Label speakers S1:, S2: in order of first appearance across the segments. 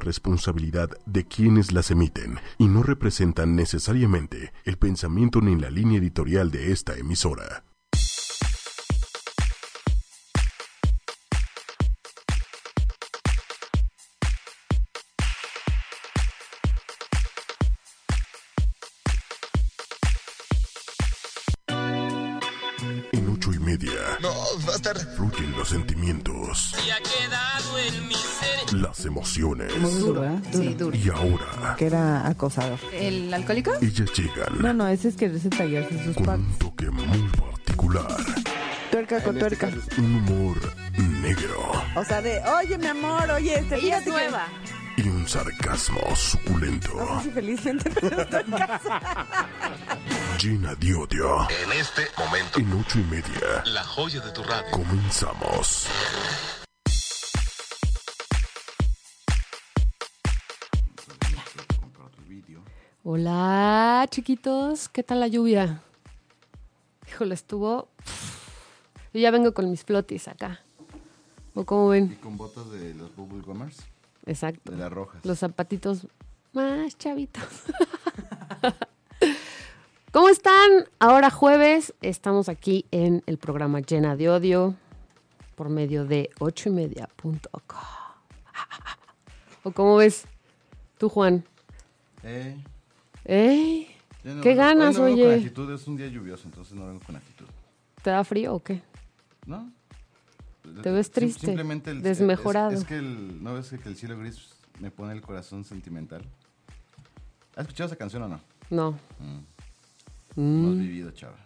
S1: responsabilidad de quienes las emiten y no representan necesariamente el pensamiento ni la línea editorial de esta emisora. Emociones.
S2: Duro, ¿eh?
S3: Sí, duro.
S1: Y ahora,
S2: Que era acosador.
S3: ¿El alcohólico?
S1: ellas llegan
S2: No, no, ese es que se tallarse sus
S1: con un toque muy particular,
S2: Tuerca con tuerca.
S1: un humor negro
S2: O sea, de, oye, mi amor, oye, este
S3: Ella es
S2: que-
S3: nueva.
S1: y un sarcasmo suculento.
S2: No felizmente, pero estoy casada.
S1: Llena de odio.
S4: En este momento,
S1: En ocho y media
S4: la joya de tu radio.
S1: comenzamos.
S5: Hola, chiquitos. ¿Qué tal la lluvia? Híjole, estuvo. Yo ya vengo con mis flotis acá. ¿O cómo
S6: Y
S5: ven?
S6: con botas de los Bubble Gummers,
S5: Exacto.
S6: de las rojas.
S5: Los zapatitos más chavitos. ¿Cómo están? Ahora jueves estamos aquí en el programa Llena de Odio por medio de ocho y media punto com. ¿O cómo ves tú, Juan?
S6: Eh, No
S5: ¿Qué
S6: vengo-
S5: ganas,
S6: hoy no vengo con actitud, es un día lluvioso, entonces no vengo con actitud.
S5: ¿Te da frío o qué?
S6: ¿No?
S5: Te ves triste,
S6: simplemente el-
S5: desmejorado.
S6: Es, es que el, no ves que el cielo gris me pone el corazón sentimental. ¿Has escuchado esa canción o no?
S5: No.
S6: No
S5: Mm.
S6: has vivido, chava.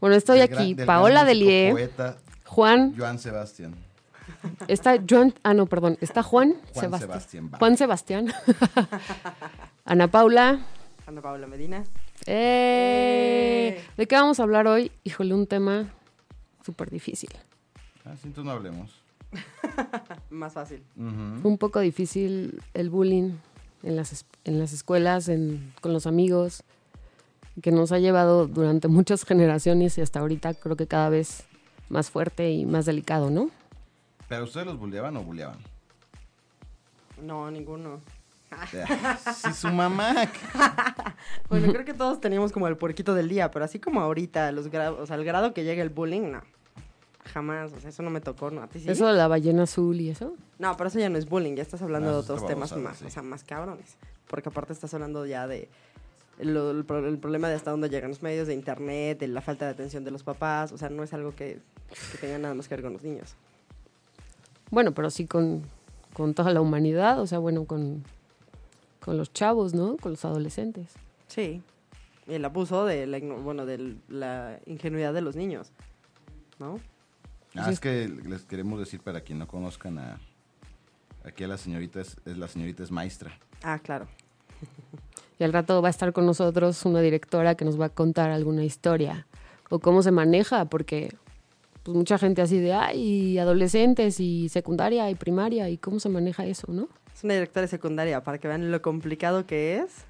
S5: Bueno, estoy
S6: Del gran-
S5: aquí.
S6: del
S5: Paola Delie,
S6: Poeta
S5: Juan,
S6: Joan Sebastián.
S5: está Joan, ah no, perdón, está Juan,
S6: Juan
S5: Sebastián.
S6: Sebastián.
S5: Juan Sebastián. Ana Paula.
S2: Ana Paula Medina.
S5: ¡Eh! ¿De qué vamos a hablar hoy? Híjole, un tema súper difícil.
S6: Ah, sí, entonces no hablemos.
S2: Más fácil.
S6: Ujú.
S5: Fue un poco difícil el bullying en las, en las escuelas, en- con los amigos, que nos ha llevado durante muchas generaciones y hasta ahorita creo que cada vez más fuerte y más delicado, ¿no?
S6: ¿Pero ustedes los bulleaban o bulleaban?
S2: No, ninguno.
S6: Sí, su mamá.
S2: Bueno, creo que todos teníamos como el puerquito del día, pero así como ahorita, los grados, o sea, el grado que llega el bullying, no. Jamás, o sea, eso no me tocó, ¿no? ¿A ti sí?
S5: Eso de la ballena azul y eso.
S2: No, pero eso ya no es bullying, ya estás hablando
S6: No,
S2: de otros temas más,
S6: sí.
S2: o sea, más cabrones. Porque aparte estás hablando ya de lo- el, pro- el problema de hasta dónde llegan los medios, de internet, de la falta de atención de los papás, o sea, no es algo que, que tenga nada más que ver con los niños.
S5: Bueno, pero sí con, con toda la humanidad, o sea, bueno, con, con los chavos, ¿no? Con los adolescentes.
S2: Sí. Y el abuso de la, bueno, de la ingenuidad de los niños, ¿no?
S6: Ah, es que les queremos decir para quien no conozcan a aquí a la señorita es, es la señorita es maestra.
S2: Ah, claro.
S5: Y al rato va a estar con nosotros una directora que nos va a contar alguna historia o cómo se maneja, porque pues mucha gente así de, ay, adolescentes y secundaria y primaria, y cómo se maneja eso, ¿no?
S2: Es una directora de secundaria, para que vean lo complicado que es.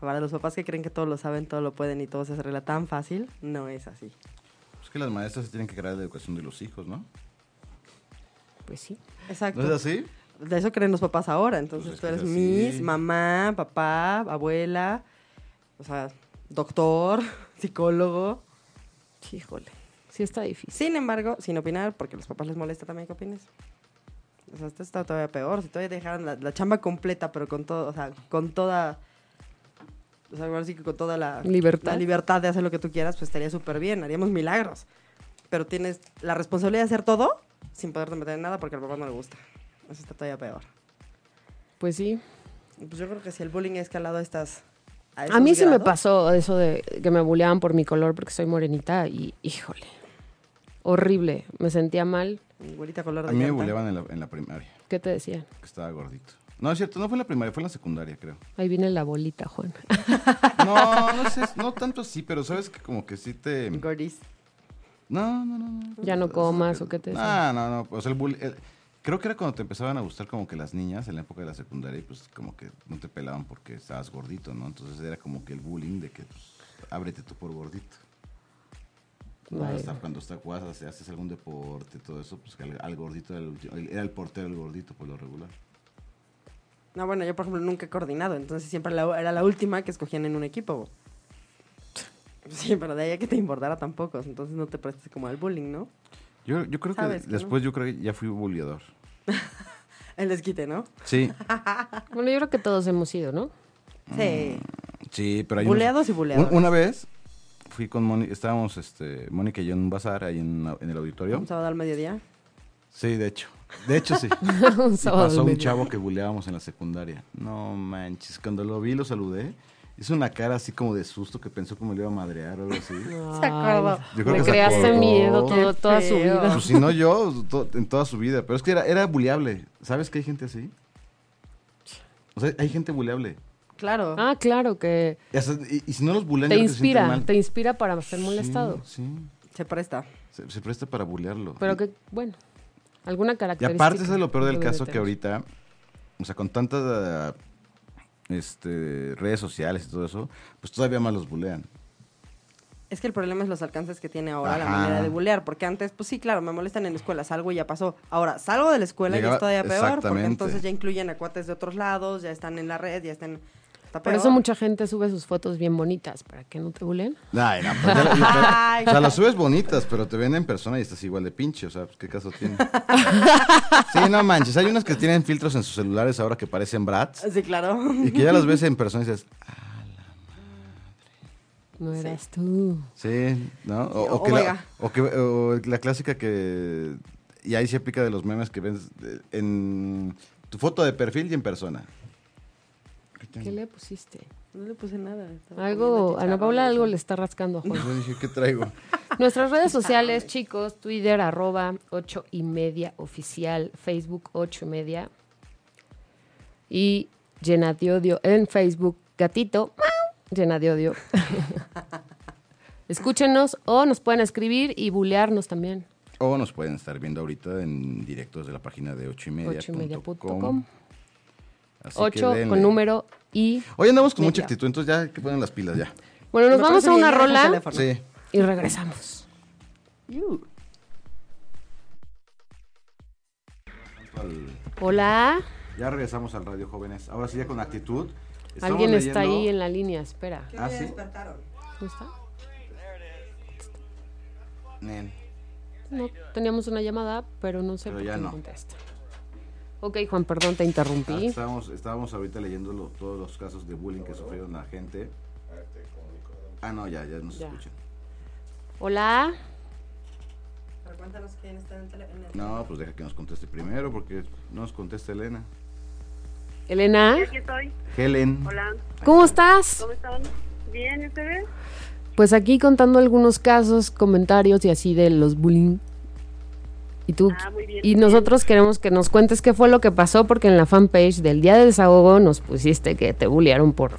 S2: Para los papás que creen que todo lo saben, todo lo pueden y todo se arregla tan fácil, no es así.
S6: Es que las maestras se tienen que crear la educación de los hijos, ¿no?
S5: Pues sí.
S2: Exacto.
S6: ¿No es así?
S2: De eso creen los papás ahora. Entonces
S6: Pues es
S2: tú eres mis, mamá, papá, abuela, o sea, doctor, psicólogo.
S5: Híjole, sí está difícil.
S2: Sin embargo, sin opinar, porque a los papás les molesta también que opines. O sea, esto está todavía peor. Si todavía dejaran la, la chamba completa, pero con todo, o sea, con toda. O sea, ahora sí que con toda la
S5: Libertad.
S2: la libertad de hacer lo que tú quieras, pues estaría súper bien. Haríamos milagros. Pero tienes la responsabilidad de hacer todo sin poderte meter en nada porque al papá no le gusta. Eso está todavía peor.
S5: Pues sí.
S2: Pues yo creo que si el bullying ha escalado a estas. A,
S5: A mí sí me
S2: grados,
S5: pasó eso de que me bulleaban por mi color porque soy morenita y, híjole, horrible. Me sentía mal.
S2: Güerita color de
S6: A mí me
S2: llanta.
S6: bulleaban en la, en la primaria,
S5: ¿Qué te decían?
S6: que estaba gordito. No, es cierto, no fue en la primaria, fue en la secundaria, creo.
S5: Ahí viene la bolita, Juan.
S6: No, no sé, no tanto así, pero sabes que como que sí te...
S2: Gordis.
S6: No, no, no. no.
S5: Ya no comas, ¿o qué te
S6: No,
S5: decían?
S6: no, no. O sea, el bullying... el- Creo que era cuando te empezaban a gustar como que las niñas en la época de la secundaria y pues como que no te pelaban porque estabas gordito, ¿no? Entonces era como que el bullying de que pues ábrete tú por gordito. ¿No? Hasta cuando está juegas, haces algún deporte, todo eso, pues que al, al gordito era el, era el portero el gordito por lo regular.
S2: No, bueno, yo por ejemplo nunca he coordinado, entonces siempre la- era la última que escogían en un equipo. Sí, pero de ahí a que te importara tampoco, entonces no te prestes como al bullying, ¿no?
S6: Yo, yo creo que
S2: que no.
S6: después yo creo que ya fui bulleador.
S2: El desquite, ¿no?
S6: Sí,
S5: Bueno, yo creo que todos hemos ido, ¿no?
S2: Sí.
S6: sí, pero hay unos-
S2: Buleados y buleados.
S6: Un- Una vez fui con Mónica, estábamos este, Mónica y yo en un bazar ahí en, el auditorio.
S2: Un sábado al mediodía.
S6: Sí, de hecho. De hecho, sí.
S5: un
S6: Y
S5: sábado
S6: pasó un chavo que buleábamos en la secundaria. No manches, cuando lo vi lo saludé. Hizo una cara así como de susto que pensó me lo iba a madrear o algo así.
S2: Se acordó.
S6: Yo creo
S5: Me
S6: que se
S5: creaste
S6: acordó.
S5: miedo todo, toda su vida.
S6: Pues si no yo, to- en toda su vida. Pero es que era, era buleable. ¿Sabes que hay gente así? O sea, hay gente buleable.
S2: Claro.
S5: Ah, claro, que
S6: Y, hasta- y- y si no los bulean,
S5: te inspira,
S6: mal.
S5: te inspira para ser molestado.
S6: Sí,
S2: Se presta.
S6: se, se presta para bulearlo.
S5: Pero que, bueno, alguna
S6: Y
S5: característica.
S6: aparte, eso es lo peor del caso que ahorita, o sea, con tantas este, redes sociales y todo eso, pues todavía más los bulean.
S2: Es que el problema es los alcances que tiene ahora la manera de bulear, porque antes, pues sí, claro, me molestan en la escuela, salgo y ya pasó. Ahora, salgo de la escuela y es todavía peor, porque entonces ya incluyen a cuates de otros lados, ya están en la red, ya están... Está
S5: Por eso mucha gente sube sus fotos bien bonitas, para que no te bulen.
S6: Ay, no, pues ya la- ya-
S2: Ay.
S6: o sea, las subes bonitas, pero te ven en persona y estás igual de pinche, o sea, pues, ¿qué caso tiene? Sí, no manches, hay unas que tienen filtros en sus celulares ahora que parecen brats
S2: Sí, claro.
S6: y que ya las ves en persona y dices,
S5: No eras tú.
S6: sí, ¿no? O, o que la, o que o la clásica que, y ahí se aplica de los memes que ves en tu foto de perfil y en persona.
S5: ¿Qué le pusiste?
S2: No le puse nada.
S5: Algo, Ana Paula algo le está rascando a Juan.
S6: Yo dije, ¿qué traigo?
S5: Nuestras redes sociales, chicos, Twitter, arroba, ocho y media oficial, Facebook, ocho y media. Y llena de odio en Facebook, gatito, llena de odio. Escúchenos o nos pueden escribir y bulearnos también.
S6: O nos pueden estar viendo ahorita en directo desde la página de ocho y media.
S5: Ocho y media
S6: punto
S5: punto
S6: com.
S5: com.
S6: Así que
S5: 8
S6: denle.
S5: con número y...
S6: Hoy andamos con mucha actitud, entonces ya hay que ponen las pilas ya.
S5: Bueno, nos
S2: Me
S5: vamos a una rola.
S6: Sí.
S5: y regresamos. Hola,
S6: Ya regresamos al Radio Jóvenes. Ahora sí, ya con actitud. Estamos
S5: alguien está
S6: leyendo-
S5: ahí en la línea, espera.
S6: Ah, sí.
S5: ¿No está?
S6: Nen.
S5: No, teníamos una llamada, pero no sé
S6: Pero
S5: por
S6: ya
S5: qué no. contesta. Ok, Juan, perdón, te
S6: Ah,
S5: interrumpí.
S6: estábamos, estábamos ahorita leyendo lo- todos los casos de bullying que sufrieron la gente. Ah, no, ya, ya nos
S5: Ya.
S6: escuchan.
S5: Hola.
S2: Pero cuéntanos quién está en el.
S6: No, pues deja que nos conteste primero porque no nos contesta Elena.
S5: Elena,
S3: Aquí estoy.
S6: Helen.
S3: Hola,
S5: ¿cómo estás?
S3: ¿cómo están? ¿Bien, ¿y ustedes?
S5: Pues aquí contando algunos casos, comentarios y así de los bullying. Y tú
S3: Ah, muy bien.
S5: y nosotros queremos que nos cuentes qué fue lo que pasó porque en la fanpage del Día de Desahogo nos pusiste que te bullearon por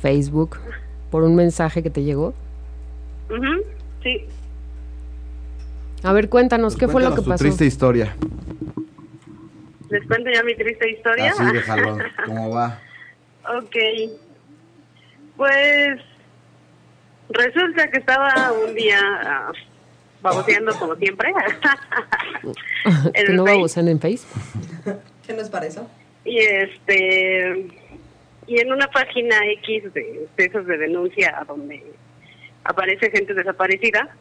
S5: Facebook por un mensaje que te llegó.
S3: Ujú, Sí,
S5: A ver, cuéntanos
S6: Pues
S5: qué fue lo que pasó.
S6: tu triste historia.
S3: les cuento ya mi triste historia.
S6: Así de jalón. ¿Cómo va?
S3: ok. Pues resulta que estaba un día ah, baboseando como siempre.
S5: que no babosean en Face.
S2: ¿Qué no es para eso?
S3: Y este y en una página X de, de esos de denuncia donde aparece gente desaparecida,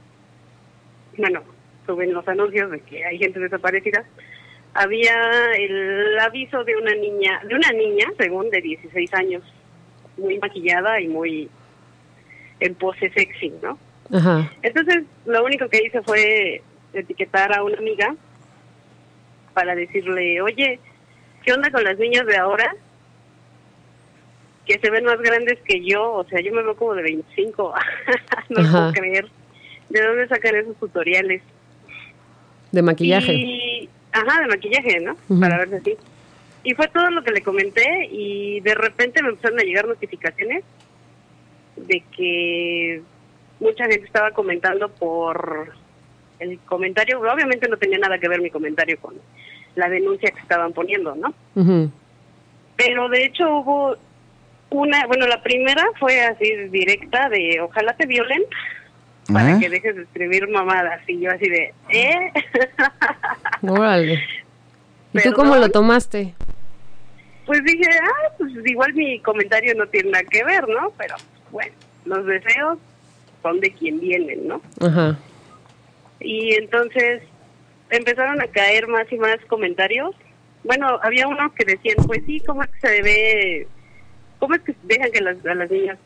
S3: bueno, suben los anuncios de que hay gente desaparecida, había el aviso de una niña, de una niña, según de 16 años, muy maquillada y muy en pose sexy, ¿no?
S5: Ajá.
S3: Entonces, lo único que hice fue etiquetar a una amiga para decirle, oye, ¿qué onda con las niñas de ahora? Que se ven más grandes que yo, o sea, yo me veo como de 25, no
S5: Ajá.
S3: puedo creer. ¿De dónde sacan esos tutoriales?
S5: De maquillaje.
S3: Y, ajá, de maquillaje, ¿no? Para verse así. Y fue todo lo que le comenté y de repente me empezaron a llegar notificaciones de que mucha gente estaba comentando por el comentario, obviamente no tenía nada que ver mi comentario con la denuncia que estaban poniendo, ¿no?
S5: Ujú.
S3: Pero de hecho hubo una, bueno, la primera fue así directa de ojalá te violen para
S6: ¿Eh?
S3: que dejes de escribir mamadas y yo así de, ¿eh?
S5: Órale. ¿Y tú cómo lo tomaste?
S3: pues dije, ah, pues igual mi comentario no tiene nada que ver, ¿no? Pero bueno, los deseos son de quien vienen, ¿no?
S5: Ajá.
S3: Y entonces empezaron a caer más y más comentarios. Bueno, había unos que decían, pues sí, ¿cómo es que se ve? ¿Cómo es que dejan que las, a las niñas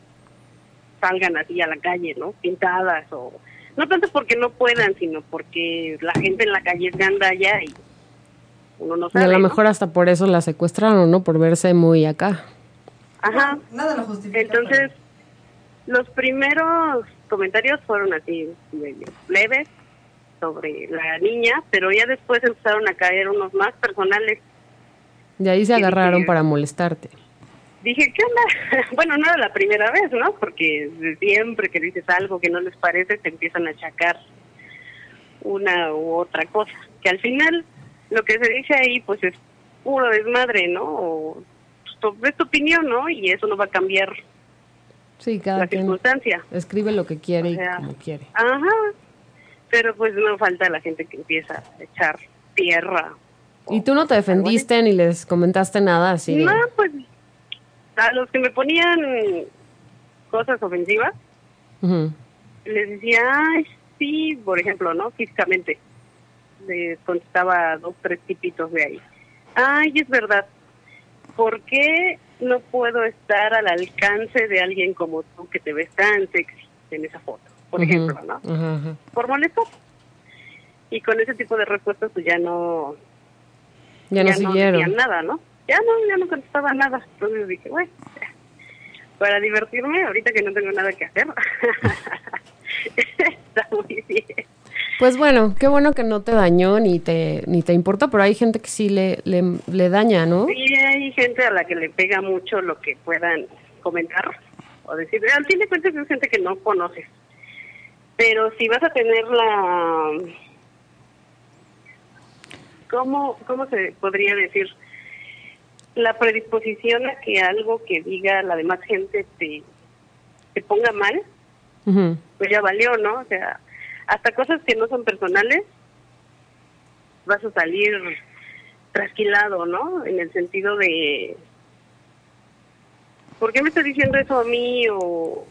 S3: salgan así a la calle, ¿no? Pintadas o... No tanto porque no puedan, sino porque la gente en la calle es gandalla y uno no
S5: Y
S3: sabe.
S5: a lo
S3: ¿no?
S5: mejor hasta por eso la secuestraron, ¿no? Por verse muy acá.
S3: Ajá.
S2: Nada lo justifica.
S3: Entonces, los primeros comentarios fueron así, medio leves sobre la niña, pero ya después empezaron a caer unos más personales.
S5: De ahí se agarraron
S3: sí.
S5: para molestarte.
S3: Dije, ¿qué onda? Bueno, no era la primera vez, ¿no? Porque siempre que dices algo que no les parece, te empiezan a achacar una u otra cosa. Que al final, lo que se dice ahí, pues es puro desmadre, ¿no? O, pues, es tu opinión, ¿no? Y eso no va a cambiar
S5: Sí, cada
S3: la
S5: quien
S3: circunstancia.
S5: escribe lo que quiere
S3: O sea,
S5: y como quiere.
S3: Ajá. Pero pues no falta la gente que empieza a echar tierra.
S5: Y tú no te defendiste ni les comentaste nada así de...
S3: No, pues a los que me ponían cosas ofensivas, les decía, ay, sí, por ejemplo, ¿no? Físicamente. Les contestaba dos, tres tipitos de ahí. Ay, es verdad. ¿Por qué no puedo estar al alcance de alguien como tú que te ves tan sexy en esa foto? Por ejemplo, ¿no? Por molestar. Y con ese tipo de respuestas pues ya no
S5: Ya no siguieron.
S3: decían nada, ¿no? Ya no, ya no contestaba nada. Entonces dije, bueno, para divertirme, ahorita que no tengo nada que hacer, está muy bien.
S5: Pues bueno, qué bueno que no te dañó ni te ni te importó, pero hay gente que sí le, le, le daña, ¿no?
S3: Sí, hay gente a la que le pega mucho lo que puedan comentar o decir. Al fin de cuentas es gente que no conoces. Pero si vas a tener la... ¿Cómo, cómo se podría decir? La predisposición a que algo que diga la demás gente te, te ponga mal, pues ya valió, ¿no? O sea, hasta cosas que no son personales, vas a salir trasquilado, ¿no? En el sentido de, ¿por qué me está diciendo eso a mí? O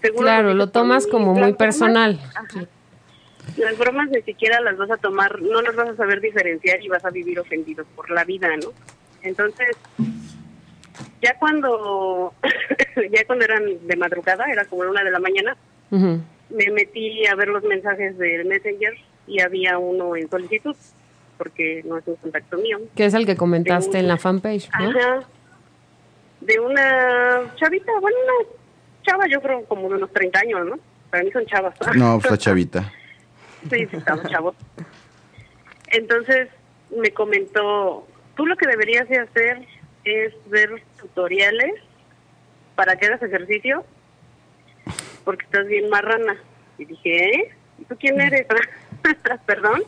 S3: seguro
S5: Claro, lo tomas como muy personal.
S3: Las bromas ni siquiera las vas a tomar, no las vas a saber diferenciar y vas a vivir ofendido por la vida, ¿no? Entonces, ya cuando, ya cuando eran de madrugada, era como una de la mañana,
S5: Ujú.
S3: Me metí a ver los mensajes del Messenger y había uno en solicitud, porque no es un contacto mío.
S5: Que es el que comentaste en la fanpage, ¿no?
S3: Ajá. De una chavita, bueno, una chava, yo creo como de unos 30 años, ¿no? Para mí son chavas.
S6: No, pues la chavita.
S3: Sí, sí, estamos chavos. Entonces me comentó, tú lo que deberías de hacer es ver tutoriales para que hagas ejercicio, porque estás bien marrana. Y dije, ¿eh? ¿Y tú quién eres? ¿Perdón?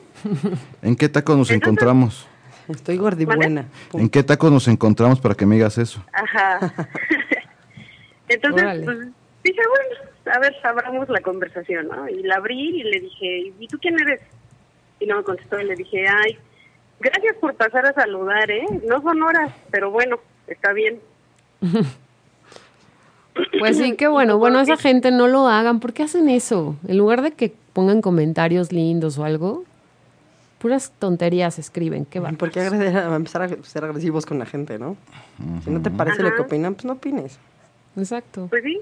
S6: ¿En qué taco nos
S3: Entonces-
S6: encontramos?
S2: Estoy gordibuena.
S6: ¿En qué taco nos encontramos para que me digas eso?
S3: Ajá. Entonces,
S5: Órale.
S3: pues, dije, bueno, a ver, abramos la conversación, ¿no? Y la abrí y le dije, ¿y tú quién eres? Y no me contestó y le dije, ay, gracias por pasar a saludar, ¿eh? No son horas, pero bueno, está bien.
S5: Pues sí, qué bueno. Bueno, esa gente no lo hagan. ¿Por qué hacen eso? En lugar de que pongan comentarios lindos o algo, puras tonterías escriben. Qué
S2: ¿Por qué empezar a ser agresivos con la gente, no? Si no te parece lo que opinan, pues no opines.
S5: Exacto.
S3: Pues sí.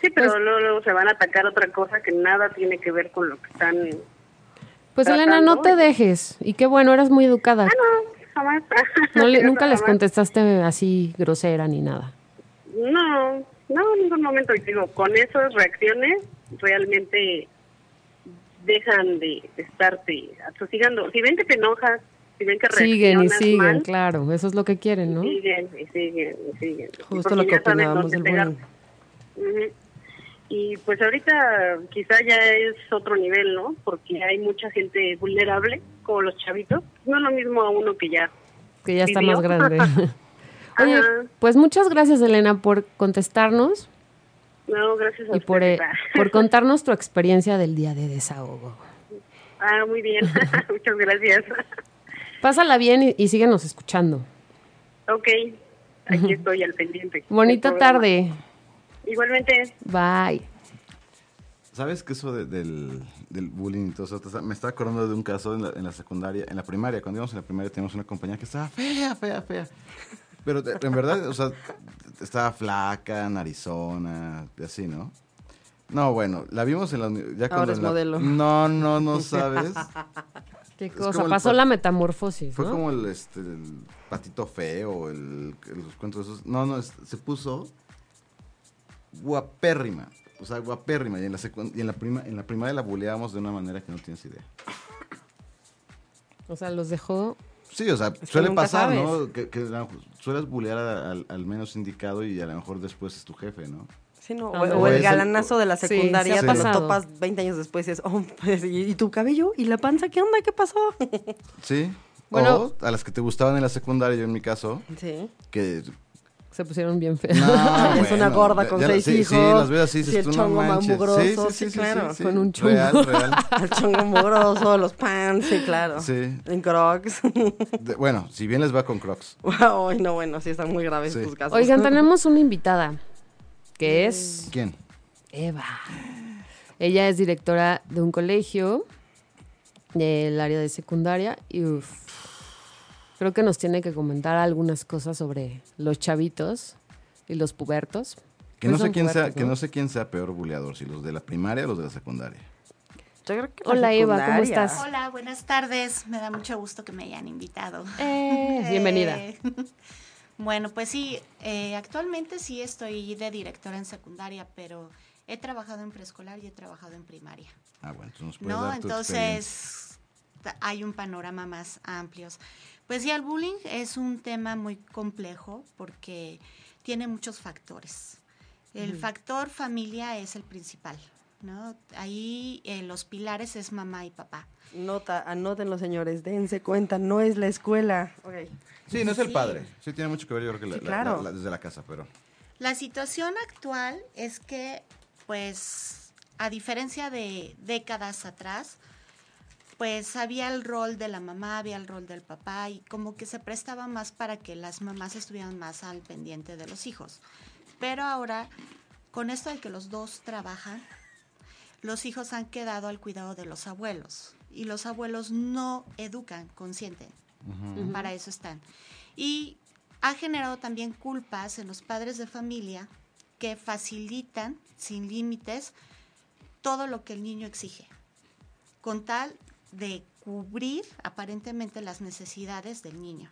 S3: Sí, pero
S5: Pues-
S3: luego, luego se van a atacar otra cosa que nada tiene que ver con lo que están...
S5: Pues
S3: tratando
S5: Elena, no te dejes. Y qué bueno, eras muy educada.
S3: Ah, no, jamás.
S5: No le-
S3: Eso
S5: nunca les contestaste así grosera ni nada.
S3: No, no, en ningún momento. Y digo, con esas reacciones realmente dejan de estarte atosigando. Si ven que te enojas, si ven que
S5: Siguen y siguen,
S3: mal,
S5: claro. Eso es lo que quieren, ¿no?
S3: siguen y siguen y siguen.
S2: Justo lo que opinábamos del bullying.
S3: Y pues ahorita quizá ya es otro nivel, ¿no? Porque hay mucha gente vulnerable, como los chavitos. No es lo mismo a uno que ya
S5: Que ya está
S3: Vivió.
S5: más grande. Oye, pues muchas gracias, Elena, por contestarnos
S3: No, gracias a
S5: y por, eh, por contarnos tu experiencia del día de desahogo.
S3: Ah, muy bien. Muchas gracias.
S5: Pásala bien y, y síguenos escuchando.
S3: Ok, aquí estoy al pendiente.
S5: Bonita tarde.
S3: Igualmente,
S5: Bye.
S6: ¿Sabes que eso de- del, del bullying y todo eso? Me estaba acordando de un caso en la, en la secundaria, en la primaria. Cuando íbamos en la primaria teníamos una compañía que estaba fea, fea, fea. Pero en verdad, o sea, estaba flaca, narizona, y así, ¿no? No, bueno, la vimos en la... Ya cuando
S2: es
S6: la-
S2: modelo.
S6: No, no, no sabes.
S5: Qué cosa. Pasó
S6: pa-
S5: la metamorfosis,
S6: Fue
S5: ¿no?
S6: como el, este, el patito feo, el, los cuentos esos. No, no, es- se puso guapérrima. O sea, guapérrima. Y en la, y en la, prima, en la primaria la buleábamos de una manera que no tienes idea.
S5: O sea, los dejó.
S6: Sí, o sea,
S2: que
S6: suele pasar,
S2: sabes.
S6: ¿no? Que, sueles bulear a- al, al menos indicado y a lo mejor después es tu jefe, ¿no?
S2: Sí, no,
S5: Ah,
S2: o,
S5: no.
S2: o
S6: O es
S2: el
S6: el-
S2: galanazo de la
S5: Sí,
S2: secundaria,
S5: sí
S2: lo
S6: pasado.
S2: topas 20 años después y es, oh, pues, ¿y, y tu cabello? ¿Y la panza? ¿Qué onda? ¿Qué pasó?
S6: Sí.
S5: Bueno.
S6: o a las que te gustaban en la secundaria, yo en mi caso,
S2: Sí.
S6: que...
S5: Se pusieron bien feos.
S6: No,
S2: es una gorda con
S6: ya
S2: seis
S6: sí,
S2: hijos.
S6: Sí, las veo así,
S2: sí,
S6: dices,
S2: el
S6: no
S2: chongo mugroso, sí, claro.
S5: Con un chongo.
S6: Real, real.
S2: El chongo mugroso, los pants, sí, claro.
S6: Sí.
S2: En crocs.
S6: De- bueno, si bien les va con Crocs.
S2: Ay, no, bueno, sí están muy graves
S6: Sí.
S2: tus casos.
S5: Oigan, tenemos una invitada que es
S6: ¿Quién?
S5: Eva. Ella es directora de un colegio del área de secundaria y uf, creo que nos tiene que comentar algunas cosas sobre los chavitos y los pubertos.
S6: Que
S5: Pues
S6: no sé quién sea,
S5: pubertos,
S6: que
S5: ¿no?
S6: no sé quién sea peor buleador, si los de la primaria o los de la secundaria.
S2: Yo creo que la
S5: Hola, Eva, ¿cómo estás?
S7: Hola, buenas tardes. Me da mucho gusto que me hayan invitado.
S5: Eh, bienvenida.
S7: Eh, bueno, pues sí, eh, actualmente sí estoy de directora en secundaria, pero he trabajado en preescolar y he trabajado en primaria.
S6: Ah, bueno, entonces nos puedes
S7: ¿No?
S6: dar tu.
S7: Entonces hay un panorama más amplio. Pues sí, el bullying es un tema muy complejo porque tiene muchos factores. El factor familia es el principal, ¿no? Ahí eh, los pilares es mamá y papá.
S2: Nota, anótenlo, señores, dense cuenta, no es la escuela.
S6: Sí, no es el
S7: Sí.
S6: padre. Sí, tiene mucho que ver, yo creo que la-
S2: Sí,
S6: la-
S2: claro.
S6: la- la- desde la casa, pero.
S7: La situación actual es que, pues, a diferencia de décadas atrás, pues había el rol de la mamá, había el rol del papá y como que se prestaba más para que las mamás estuvieran más al pendiente de los hijos. Pero ahora, con esto de que los dos trabajan, los hijos han quedado al cuidado de los abuelos y los abuelos no educan, consienten. Para eso están. Y ha generado también culpas en los padres de familia que facilitan sin límites todo lo que el niño exige, con tal de cubrir aparentemente las necesidades del niño.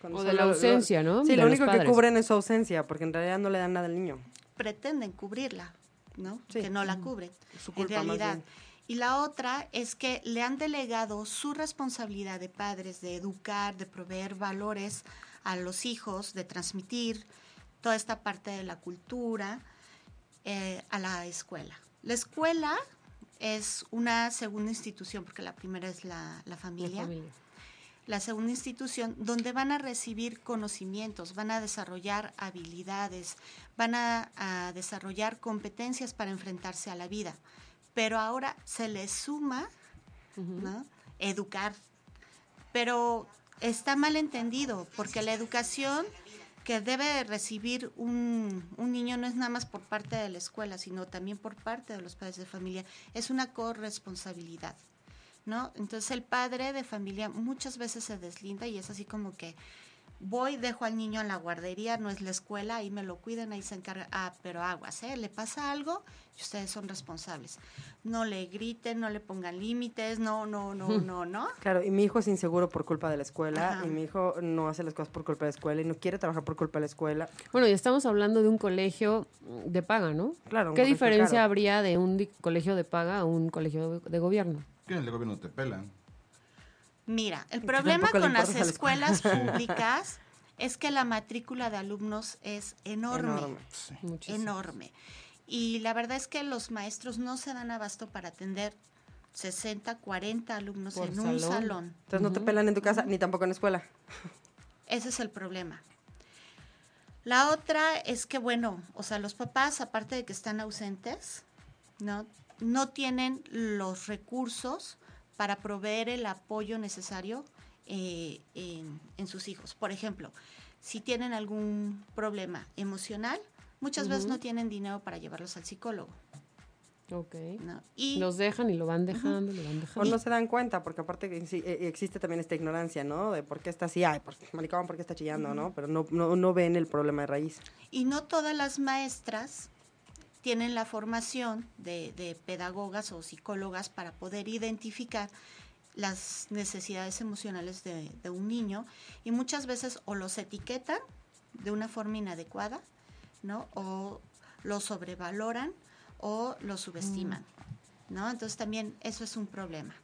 S2: Cuando
S5: O de la
S2: lo-
S5: ausencia, ¿no?
S2: Sí,
S5: De
S2: lo único que cubren es su ausencia, porque en realidad no le dan nada al niño.
S7: Pretenden cubrirla, ¿no?
S2: Sí.
S7: Que no la cubren,
S2: Su
S7: en
S2: culpa, más
S7: realidad.
S2: bien.
S7: Y la otra es que le han delegado su responsabilidad de padres de educar, de proveer valores a los hijos, de transmitir toda esta parte de la cultura eh, a la escuela. La escuela es una segunda institución, porque la primera es la, la
S5: La
S7: familia la segunda institución donde van a recibir conocimientos, van a desarrollar habilidades, van a, a desarrollar competencias para enfrentarse a la vida. Pero ahora se les suma ¿no? educar. Pero está mal entendido, porque la educación que debe recibir un, un niño no es nada más por parte de la escuela, sino también por parte de los padres de familia. Es una corresponsabilidad. ¿no? Entonces el padre de familia muchas veces se deslinda y es así como que voy, dejo al niño en la guardería, no es la escuela, ahí me lo cuidan, ahí se encarga, ah, pero aguas, ¿eh? Le pasa algo y ustedes son responsables. No le griten, no le pongan límites, no, no, no, no, no.
S2: Claro, y mi hijo es inseguro por culpa de la escuela,
S7: Ajá.
S2: y mi hijo no hace las cosas por culpa de la escuela, y no quiere trabajar por culpa de la escuela.
S5: Bueno, y estamos hablando de un colegio de paga, ¿no?
S2: Claro,
S5: ¿Qué diferencia
S2: caro.
S5: habría de un colegio de paga a un colegio de, de gobierno?
S6: ¿Qué? El gobierno te pelan.
S7: Mira, el problema con las
S2: la
S7: escuelas públicas es que la matrícula de alumnos es enorme.
S2: Enorme.
S5: Muchísimo.
S7: enorme. Y la verdad es que los maestros no se dan abasto para atender 60, 40 alumnos
S5: Por
S7: en un
S5: salón.
S7: salón.
S2: Entonces no te pelan en tu casa, ni tampoco en la escuela.
S7: Ese es el problema. La otra es que, bueno, o sea, los papás, aparte de que están ausentes, ¿no? No tienen los recursos para proveer el apoyo necesario eh, en, en sus hijos. Por ejemplo, si tienen algún problema emocional, muchas veces no tienen dinero para llevarlos al psicólogo.
S5: Ok.
S7: ¿no? Y
S5: Los dejan y lo van dejando, lo van
S2: O
S5: dejando.
S2: no se dan cuenta, porque aparte eh, existe también esta ignorancia, ¿no? De por qué está así, ay, pues, maricón, ¿por qué está chillando, no? Pero no, no, no ven el problema de raíz.
S7: Y no todas las maestras tienen la formación de, de pedagogas o psicólogas para poder identificar las necesidades emocionales de, de un niño y muchas veces o los etiquetan de una forma inadecuada, ¿no? O lo sobrevaloran o lo subestiman, ¿no? Entonces también eso es un problema.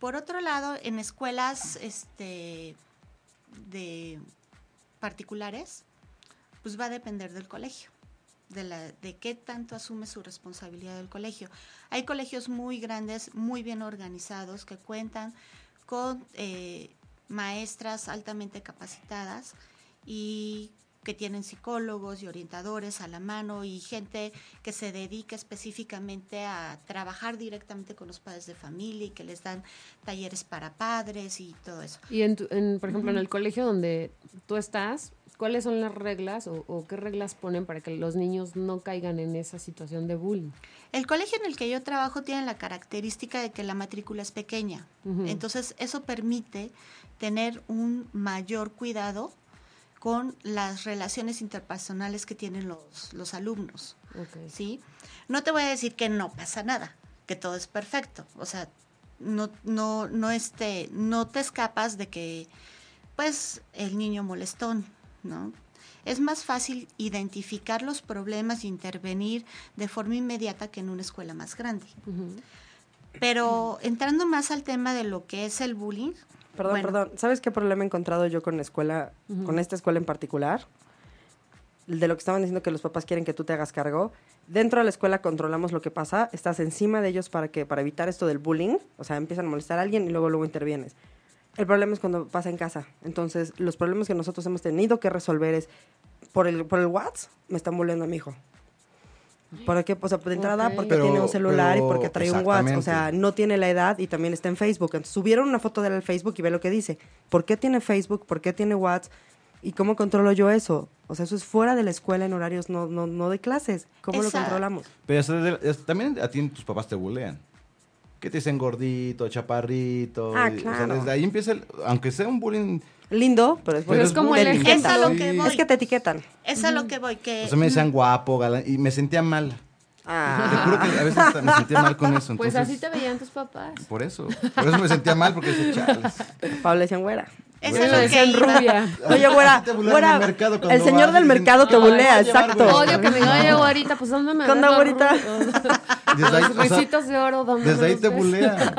S7: Por otro lado, en escuelas este, de particulares, pues va a depender del colegio, de, la, de qué tanto asume su responsabilidad del colegio. Hay colegios muy grandes, muy bien organizados, que cuentan con eh, maestras altamente capacitadas y que tienen psicólogos y orientadores a la mano y gente que se dedica específicamente a trabajar directamente con los padres de familia y que les dan talleres para padres y todo eso.
S5: Y en, tu- en, por ejemplo, en el colegio donde tú estás, ¿cuáles son las reglas o, o qué reglas ponen para que los niños no caigan en esa situación de bullying?
S7: El colegio en el que yo trabajo tiene la característica de que la matrícula es pequeña. Entonces, eso permite tener un mayor cuidado con las relaciones interpersonales que tienen los, los alumnos. ¿sí? No te voy a decir que no pasa nada, que todo es perfecto. O sea, no, no, no, este, no te escapas de que, pues, el niño molestón, ¿no? Es más fácil identificar los problemas e intervenir de forma inmediata que en una escuela más grande.
S5: Ujú.
S7: Pero entrando más al tema de lo que es el bullying.
S2: Perdón,
S7: bueno,
S2: perdón. ¿Sabes qué problema he encontrado yo con la escuela, con esta escuela en particular? De lo que estaban diciendo que los papás quieren que tú te hagas cargo. Dentro de la escuela controlamos lo que pasa, estás encima de ellos para que para evitar esto del bullying, o sea, empiezan a molestar a alguien y luego luego intervienes. El problema es cuando pasa en casa. Entonces, los problemas que nosotros hemos tenido que resolver es por el por el WhatsApp me están bulleando a mi hijo. ¿Por qué? O sea, de entrada, porque
S6: Pero-
S2: tiene un celular y porque trae un WhatsApp. O sea, no tiene la edad y también está en Facebook. Entonces, subieron una foto de él al Facebook y ve lo que dice. ¿Por qué tiene Facebook? ¿Por qué tiene WhatsApp? ¿Y cómo controlo yo eso? O sea, eso es fuera de la escuela en horarios no, no, no de clases. ¿Cómo lo controlamos?
S6: Pero también a ti tus papás te bulean. Que te dicen gordito, chaparrito.
S2: Ah,
S6: y- o sea,
S2: claro.
S6: desde ahí empieza, el, aunque sea un bullying,
S2: Lindo, pero es,
S6: Pero
S5: es como
S2: te
S5: el
S2: etiquetan.
S7: Es a lo que voy.
S2: Es que te etiquetan.
S7: Es a lo que voy, que
S6: o sea, me decían guapo, galán, y me sentía mal. Te
S2: Ah,
S6: juro que a veces hasta me sentía mal con eso.
S5: Pues
S6: entonces,
S5: así te veían tus papás.
S6: Por eso. Por eso me sentía mal, porque decía, chales.
S2: Pablo decían güera.
S7: Es
S5: Bueno,
S7: a lo que
S5: rubia.
S2: Oye, güera,
S6: Así te burlan
S2: güera,
S6: el mercado
S2: el
S6: cuando
S2: señor del mercado te
S6: "Ay,
S2: bulea, exacto.
S6: güey".
S5: Odio que me digan, oye, güerita, pues dónde me
S2: ¿Qué
S5: ves la
S2: güerita?
S6: Desde ahí, o sea,
S5: Risitos de oro, ¿dónde
S6: desde ahí te
S5: ves?
S6: bulean.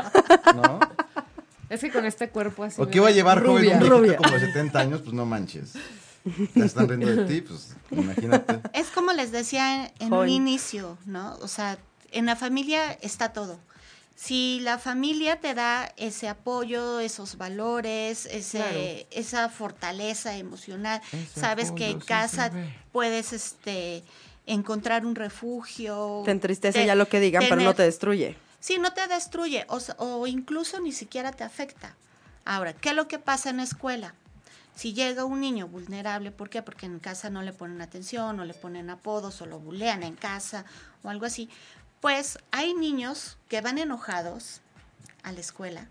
S6: ¿no?
S5: Es que con este cuerpo así.
S6: O que iba a llevar joven
S5: rubia.
S6: un viejito
S2: Rubia.
S6: como de 70 años, pues no manches. Ya están riendo de ti, pues imagínate.
S7: Es como les decía en, en un
S2: Joven.
S7: inicio, ¿no? O sea, en la familia está todo. Si la familia te da ese apoyo, esos valores, ese,
S5: Claro.
S7: esa fortaleza emocional,
S6: Ese
S7: sabes que en casa puedes este encontrar un refugio.
S2: Te entristece
S7: te-
S2: ya lo que digan, pero no te destruye.
S7: Sí, no te destruye o, o incluso ni siquiera te afecta. Ahora, ¿qué es lo que pasa en la escuela? Si llega un niño vulnerable, ¿por qué? Porque en casa no le ponen atención, o le ponen apodos, o lo bulean en casa, o algo así. Pues hay niños que van enojados a la escuela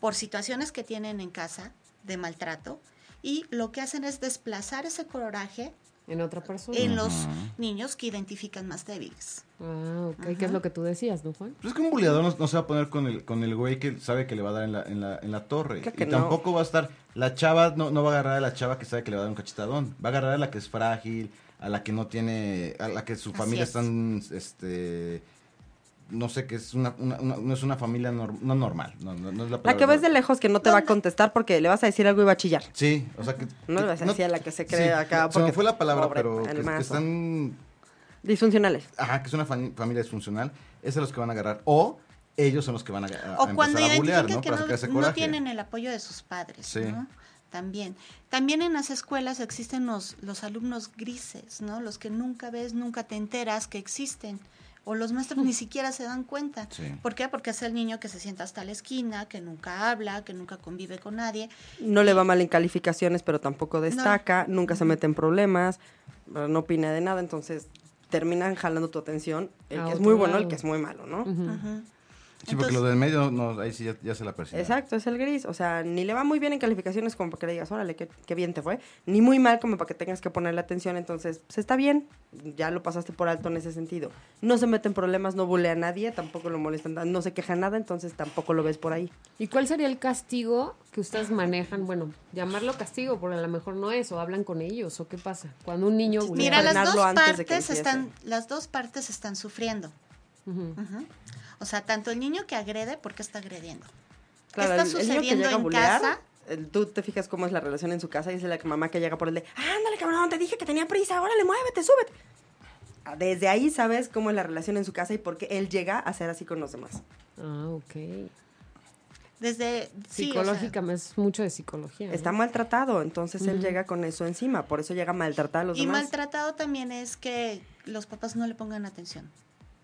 S7: por situaciones que tienen en casa de maltrato y lo que hacen es desplazar ese coraje
S5: En otra persona.
S7: en los niños que identifican más débiles.
S5: Ah, ok. ¿Qué es lo que tú decías, no, Juan?
S6: Pues es que un buleador no, no se va a poner con el, con el güey que sabe que le va a dar en la, en la, en la torre. Y
S2: no.
S6: tampoco va a estar, la chava no, no va a agarrar a la chava que sabe que le va a dar un cachetadón. Va a agarrar a la que es frágil, a la que no tiene, a la que su
S7: Así
S6: familia
S7: es.
S6: están, este, no sé, que es una, una- una- no es una familia nor- no normal. No, no, no es la,
S2: La que ves de lejos que no te va a contestar porque le vas a decir algo y va a chillar.
S6: Sí, o sea que...
S2: No le vas a decir a la que se cree acá,
S6: Se me
S2: porque
S6: fue la palabra,
S2: pobre
S6: pero que, que están
S2: Disfuncionales.
S6: Ajá, que es una fami- familia disfuncional, esos son los que van a agarrar. O ellos son los que van a, a- a
S7: o cuando
S6: empezar a bulear,
S7: que
S6: Para
S7: no,
S6: sacar ese
S7: no
S6: coraje.
S7: tienen el apoyo de sus padres,
S6: Sí.
S7: ¿no? También. También en las escuelas existen los, los alumnos grises, ¿no? Los que nunca ves, nunca te enteras que existen. o los maestros ni siquiera se dan cuenta.
S6: Sí.
S7: ¿Por qué? Porque es el niño que se sienta hasta la esquina, que nunca habla, que nunca convive con nadie.
S2: No le va mal en calificaciones, pero tampoco destaca, nunca se mete en problemas, no opina de nada, entonces terminan jalando tu atención, el
S5: A
S2: que es muy bueno, el que es muy malo, ¿no?
S6: Sí, porque
S7: Entonces-
S6: lo del medio, no, ahí sí ya, ya se la percibe.
S2: Exacto, es el gris. O sea, ni le va muy bien en calificaciones como para que le digas, órale, qué, qué bien te fue. Ni muy mal como para que tengas que ponerle atención. Entonces, pues está bien. Ya lo pasaste por alto en ese sentido. No se mete en problemas, no bulea a nadie, tampoco lo molestan, no se queja nada, entonces tampoco lo ves por ahí.
S5: ¿Y cuál sería el castigo que ustedes manejan? Bueno, llamarlo castigo, porque a lo mejor no es, o hablan con ellos, o qué pasa. Cuando un niño... bulea.
S7: Mira, las dos
S2: antes de que
S7: partes están, las dos partes están sufriendo. O sea, tanto el niño que agrede, ¿por qué está agrediendo?
S2: Claro,
S7: está
S2: niño que
S7: sucediendo
S2: llega a
S7: en
S2: bulear,
S7: casa?
S2: el- tú te fijas cómo es la relación en su casa y es la mamá que llega por el de, ándale cabrón, te dije que tenía prisa, órale, muévete, súbete. Ah, Desde ahí sabes cómo es la relación en su casa y por qué él llega a ser así con los demás.
S5: Ah, ok.
S7: Desde sí, o sea,
S5: Psicológicamente, es mucho de psicología. ¿no?
S2: Está maltratado, entonces él llega con eso encima, por eso llega a maltratar a los
S7: y
S2: demás.
S7: maltratado también es que los papás no le pongan atención,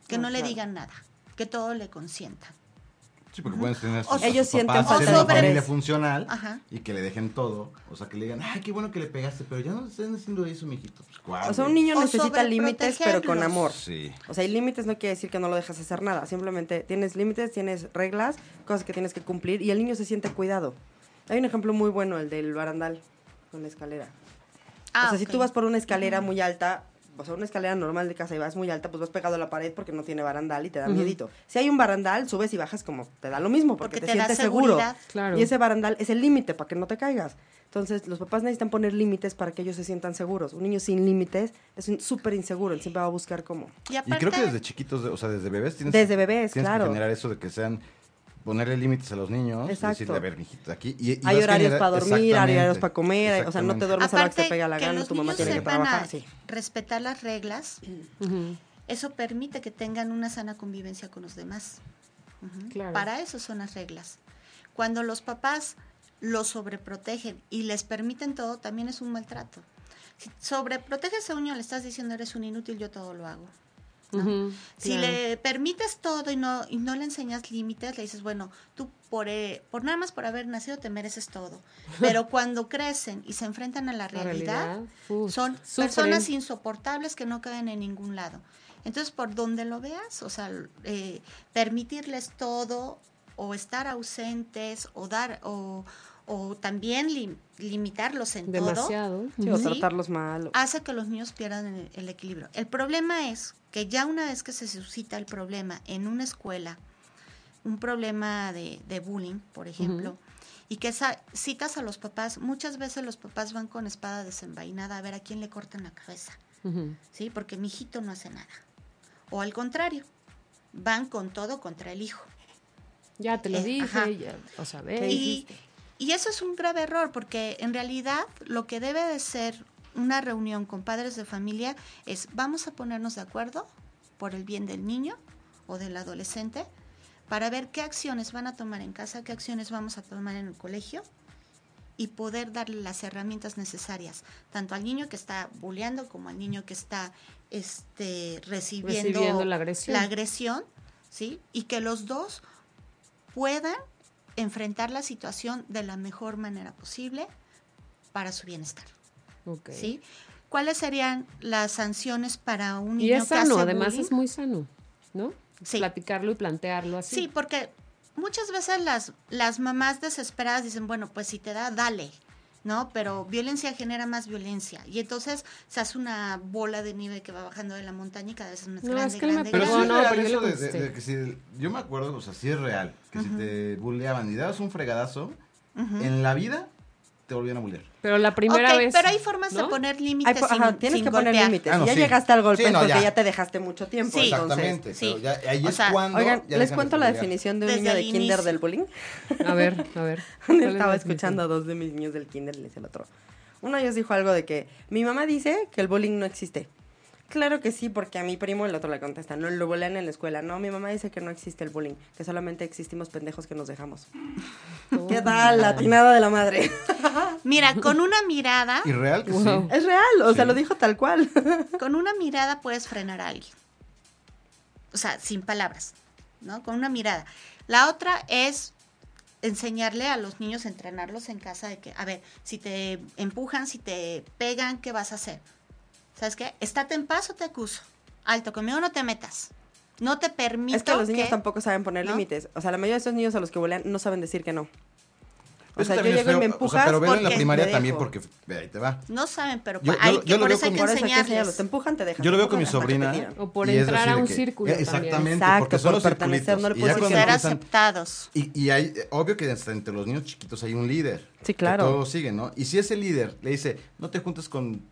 S7: que
S2: No,
S7: no, le digan nada, que todo le consientan.
S6: Sí, porque pueden tener a
S7: O
S6: sus, sus
S2: ellos sienten
S6: papás,
S7: de
S6: una familia funcional
S7: Ajá.
S6: y que le dejen todo. O sea, que le digan, ay, qué bueno que le pegaste, pero ya no están haciendo eso, mijito. Pues, ¿cuál,
S2: O sea, un niño
S7: O
S2: necesita límites, pero con amor.
S6: Sí.
S2: O sea, y límites no quiere decir que no lo dejas hacer nada. Simplemente tienes límites, tienes reglas, cosas que tienes que cumplir y el niño se siente cuidado. Hay un ejemplo muy bueno, el del barandal con la escalera.
S7: Ah,
S2: o sea, si tú vas por una escalera muy alta, o sea, una escalera normal de casa y vas muy alta, pues vas pegado a la pared porque no tiene barandal y te da miedito. Si hay un barandal, subes y bajas como te da lo mismo porque,
S7: Porque
S2: te,
S7: te da
S2: sientes seguro.
S5: Claro.
S2: Y ese barandal es el límite para que no te caigas. Entonces, los papás necesitan poner límites para que ellos se sientan seguros. Un niño sin límites es súper inseguro, él siempre va a buscar cómo.
S7: Y
S6: creo que desde chiquitos, o sea, desde bebés tienes
S2: Desde bebés,
S6: tienes
S2: claro.
S6: que generar eso de que sean ponerle límites a los niños,
S2: Exacto.
S6: decirle, a ver, mijito, aquí y, y
S2: hay horarios para dormir, hay horarios para comer, o sea, no te duermes a la hora que te
S7: aparte
S2: pega la
S7: que
S2: gana, tu mamá tiene que trabajar, sí.
S7: respetar las reglas, eso permite que tengan una sana convivencia con los demás.
S5: Claro.
S7: Para eso son las reglas. Cuando los papás los sobreprotegen y les permiten todo, también es un maltrato. Si sobreproteges a un niño, le estás diciendo eres un inútil, yo todo lo hago. Si
S5: claro.
S7: le permites todo y no, y no le enseñas límites, le dices, bueno, tú por, eh, por nada más por haber nacido te mereces todo. Pero cuando crecen y se enfrentan a la
S5: La
S7: realidad,
S5: realidad, uf,
S7: son
S5: sufren.
S7: personas insoportables que no caen en ningún lado. Entonces, por donde lo veas, o sea, eh, permitirles todo o estar ausentes o dar o, o también lim- limitarlos en todo
S5: Demasiado.
S2: Sí, o
S7: Sí.
S2: tratarlos mal.
S7: hace que los niños pierdan el, el equilibrio. El problema es que ya una vez que se suscita el problema en una escuela, un problema de, de bullying, por ejemplo, y que sa- citas a los papás, muchas veces los papás van con espada desenvainada a ver a quién le cortan la cabeza. ¿sí? Porque mi hijito no hace nada. O al contrario, van con todo contra el hijo.
S5: Ya te lo
S7: Eh,
S5: dije, ya, o sea, ve.
S2: ¿Qué
S7: Y? Y eso es un grave error, porque en realidad lo que debe de ser una reunión con padres de familia es vamos a ponernos de acuerdo por el bien del niño o del adolescente para ver qué acciones van a tomar en casa, qué acciones vamos a tomar en el colegio y poder darle las herramientas necesarias, tanto al niño que está bulleando como al niño que está este, recibiendo,
S5: Recibiendo la agresión.
S7: la agresión, ¿sí? Y que los dos puedan enfrentar la situación de la mejor manera posible para su bienestar. ¿sí? ¿Cuáles serían las sanciones para un
S5: Y
S7: niño
S5: es
S7: que
S5: sano,
S7: hace
S5: además
S7: bullying?
S5: es muy sano, ¿no?
S7: Sí.
S5: Platicarlo y plantearlo así.
S7: Sí, porque muchas veces las, las mamás desesperadas dicen, bueno, pues si te da, dale, ¿no? Pero violencia genera más violencia. Y entonces se hace una bola de nieve que va bajando de la montaña y cada vez es más
S5: No,
S7: grande,
S5: es que
S7: grande,
S6: Pero sí es
S5: no,
S6: real
S5: pero yo
S6: eso
S5: le
S6: de, de-
S5: contesté.
S6: de que si, yo me acuerdo, o sea, sí es real, que si te bulleaban y dabas un fregadazo, en la vida te volvían a bullear.
S5: Pero la primera vez.
S7: pero hay formas de poner límites
S2: po-
S7: sin,
S2: ajá, tienes
S7: sin
S2: que poner límites.
S6: Ah, no,
S2: Si ya
S6: sí.
S2: llegaste al golpe
S6: Sí, no,
S2: porque
S6: ya.
S2: ya. te dejaste mucho tiempo.
S7: Sí.
S2: entonces-
S6: Exactamente.
S7: sí.
S6: pero ya, ahí
S7: O
S6: es
S7: sea,
S6: cuando.
S2: Oigan,
S6: ya
S2: les
S6: de
S2: cuento la definición de un
S7: Desde
S2: niño de kinder del bullying.
S5: A ver, a ver. ¿Cuál es la
S2: Estaba escuchando a dos de mis niños del kinder y le decía el otro. Uno de ellos dijo algo de que mi mamá dice que el bullying no existe. Claro que sí, porque a mi primo el otro le contesta, no lo bullean en la escuela. No, mi mamá dice que no existe el bullying, que solamente existimos pendejos que nos dejamos. ¿Qué tal? La atinada de la madre.
S7: Mira, con una mirada,
S6: Y real que
S5: Wow.
S6: sí.
S2: es real, o sea, lo dijo tal cual.
S7: con una mirada puedes frenar a alguien. o sea, sin palabras, ¿no? Con una mirada. La otra es enseñarle a los niños, entrenarlos en casa de que, a ver, si te empujan, si te pegan, ¿qué vas a hacer? ¿Sabes qué? Estate en paz o te acuso. Alto, conmigo no te metas. No te permito
S2: Es que los niños
S7: que-
S2: tampoco saben poner
S7: ¿no?
S2: límites. O sea, la mayoría de esos niños a los que bolean no saben decir que no. O
S6: Eso
S2: sea, yo llego y me
S6: feo, o sea,
S2: empujas
S6: pero velo en la primaria también porque ve, ahí te va.
S7: No saben, pero
S6: Yo-
S7: hay que, por
S6: veo
S7: eso hay
S6: con-
S7: que
S2: Por eso hay que enseñarlos.
S7: enseñarles.
S2: Te empujan, te dejan.
S6: Yo lo veo con mi
S2: que
S6: sobrina.
S5: O por entrar a un
S6: que-
S5: círculo
S6: eh,
S5: también.
S6: Exactamente,
S2: Exacto,
S6: porque son
S2: por
S6: los
S2: pertenecer,
S6: circulitos.
S2: no le puedes
S6: ya
S7: Por
S6: cuando
S7: ser
S6: empiezan-
S7: aceptados.
S6: Y, y hay, obvio que entre los niños chiquitos hay un líder.
S2: Sí,
S6: que
S2: claro.
S6: todos siguen, ¿no? Y si ese líder le dice, no te juntes con,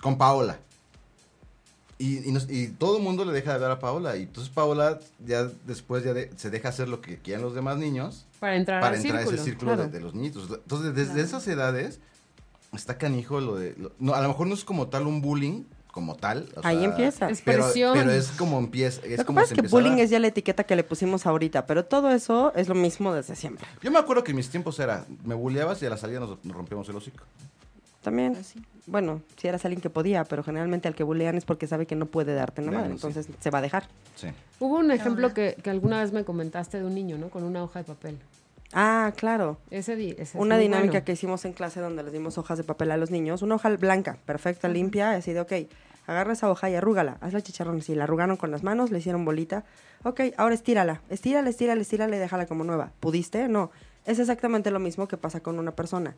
S6: con Paola. Y, y, nos- y todo el mundo le deja de hablar a Paola. Y entonces Paola ya después ya de- se deja hacer lo que quieran los demás niños
S5: Para entrar
S6: para
S5: al
S6: entrar a ese círculo de-
S2: claro.
S6: de, los niñitos. Entonces, desde esas edades, está canijo lo de... lo- no, a lo mejor no es como tal un bullying, como tal. o
S2: Ahí
S6: sea,
S2: empieza.
S5: Es
S6: Pero, pero es como empieza. Es
S2: Lo que
S6: como
S2: pasa es que
S6: a
S2: bullying es ya la etiqueta que le pusimos ahorita, pero todo eso es lo mismo desde siempre.
S6: Yo me acuerdo que en mis tiempos era, me bulleabas y a la salida nos, nos rompíamos el hocico.
S2: También,
S7: sí.
S2: bueno, si eras alguien que podía, pero generalmente al que bulean es porque sabe que no puede darte
S6: sí.
S2: entonces se va a dejar.
S6: Sí.
S5: Hubo un ejemplo que, que alguna vez me comentaste de un niño, ¿no? Con una hoja de papel.
S2: Ah, claro.
S5: Ese, di- ese es
S2: Una dinámica
S5: bueno.
S2: que hicimos en clase donde les dimos hojas de papel a los niños, una hoja blanca, perfecta, limpia, así de, ok, agarra esa hoja y arrúgala, hazla chicharrón, así, la arrugaron con las manos, le hicieron bolita, ok, ahora estírala, estírala, estírala, estírala y déjala como nueva. ¿Pudiste? No. Es exactamente lo mismo que pasa con una persona.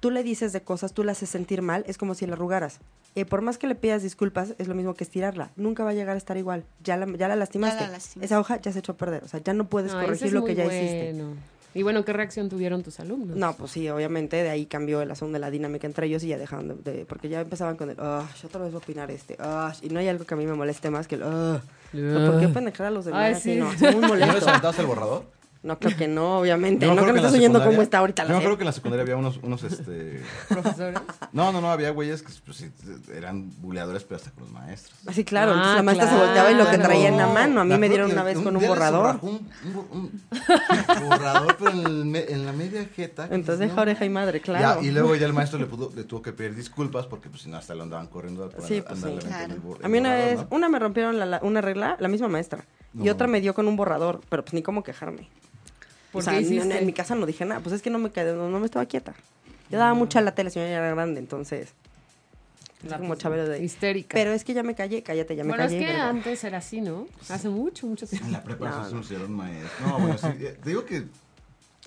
S2: Tú le dices de cosas, tú la haces sentir mal, es como si la arrugaras. Eh, por más que le pidas disculpas, es lo mismo que estirarla. Nunca va a llegar a estar igual. Ya la, ya la lastimaste.
S7: lastimaste.
S2: Esa hoja ya se echó a perder. O sea, ya no puedes
S5: No,
S2: corregir
S5: es
S2: lo que ya hiciste.
S5: bueno. Y bueno, ¿qué reacción tuvieron tus alumnos?
S2: No, pues sí, obviamente de ahí cambió el asunto de la dinámica entre ellos y ya dejaron de, de- porque ya empezaban con el, ah, yo otra vez voy a opinar este, ah, y no hay algo que a mí me moleste más que el, ah, ¿por qué pendejar a los demás?
S5: Ay,
S2: Sí, no, es muy
S6: ¿Y no les
S2: molesto.
S6: aventaste el borrador?
S2: No, creo que no, obviamente,
S6: Yo me
S2: no
S6: acuerdo
S2: que
S6: la
S2: estás oyendo cómo está ahorita
S6: Yo
S2: la
S6: acuerdo
S2: gente.
S6: que en la secundaria había unos, unos este...
S5: ¿Profesores?
S6: No, no, no, había güeyes que pues, eran buleadores, pero hasta con los maestros.
S2: Así, claro,
S5: Ah,
S2: entonces la maestra
S5: claro.
S2: se volteaba y lo que traía en la
S6: No,
S2: mano, a mí me dieron
S6: que
S2: una vez con un borrador.
S6: Un, un bo- un borrador, pero en, el me- en la media jeta. que
S2: Entonces deja
S6: no,
S2: oreja y madre, claro.
S6: Ya, y luego ya el maestro le, pudo, le tuvo que pedir disculpas porque pues si no hasta lo andaban corriendo por
S2: Sí, pues, sí.
S6: el
S2: A mí una
S6: borrador,
S2: vez,
S6: ¿no?
S2: una me rompieron la- la- una regla, la misma maestra, y otra me dio con un borrador, pero pues ni cómo quejarme.
S5: ¿Por
S2: o sea,
S5: qué
S2: en-
S5: hiciste?
S2: En, mi casa no dije nada, pues es que no me quedé, no, no me estaba quieta. Yo daba mucha la tele, la señora ya era grande, entonces.
S5: La
S2: como
S5: pues,
S2: chabelo de.
S5: histérica.
S2: Pero es que ya me callé, cállate, ya me
S5: bueno,
S2: callé.
S5: es que antes era así, ¿no? Hace mucho, mucho tiempo.
S6: En la prepa
S2: No,
S6: nos
S2: no.
S6: hicieron maestro. No, bueno, sí, te digo que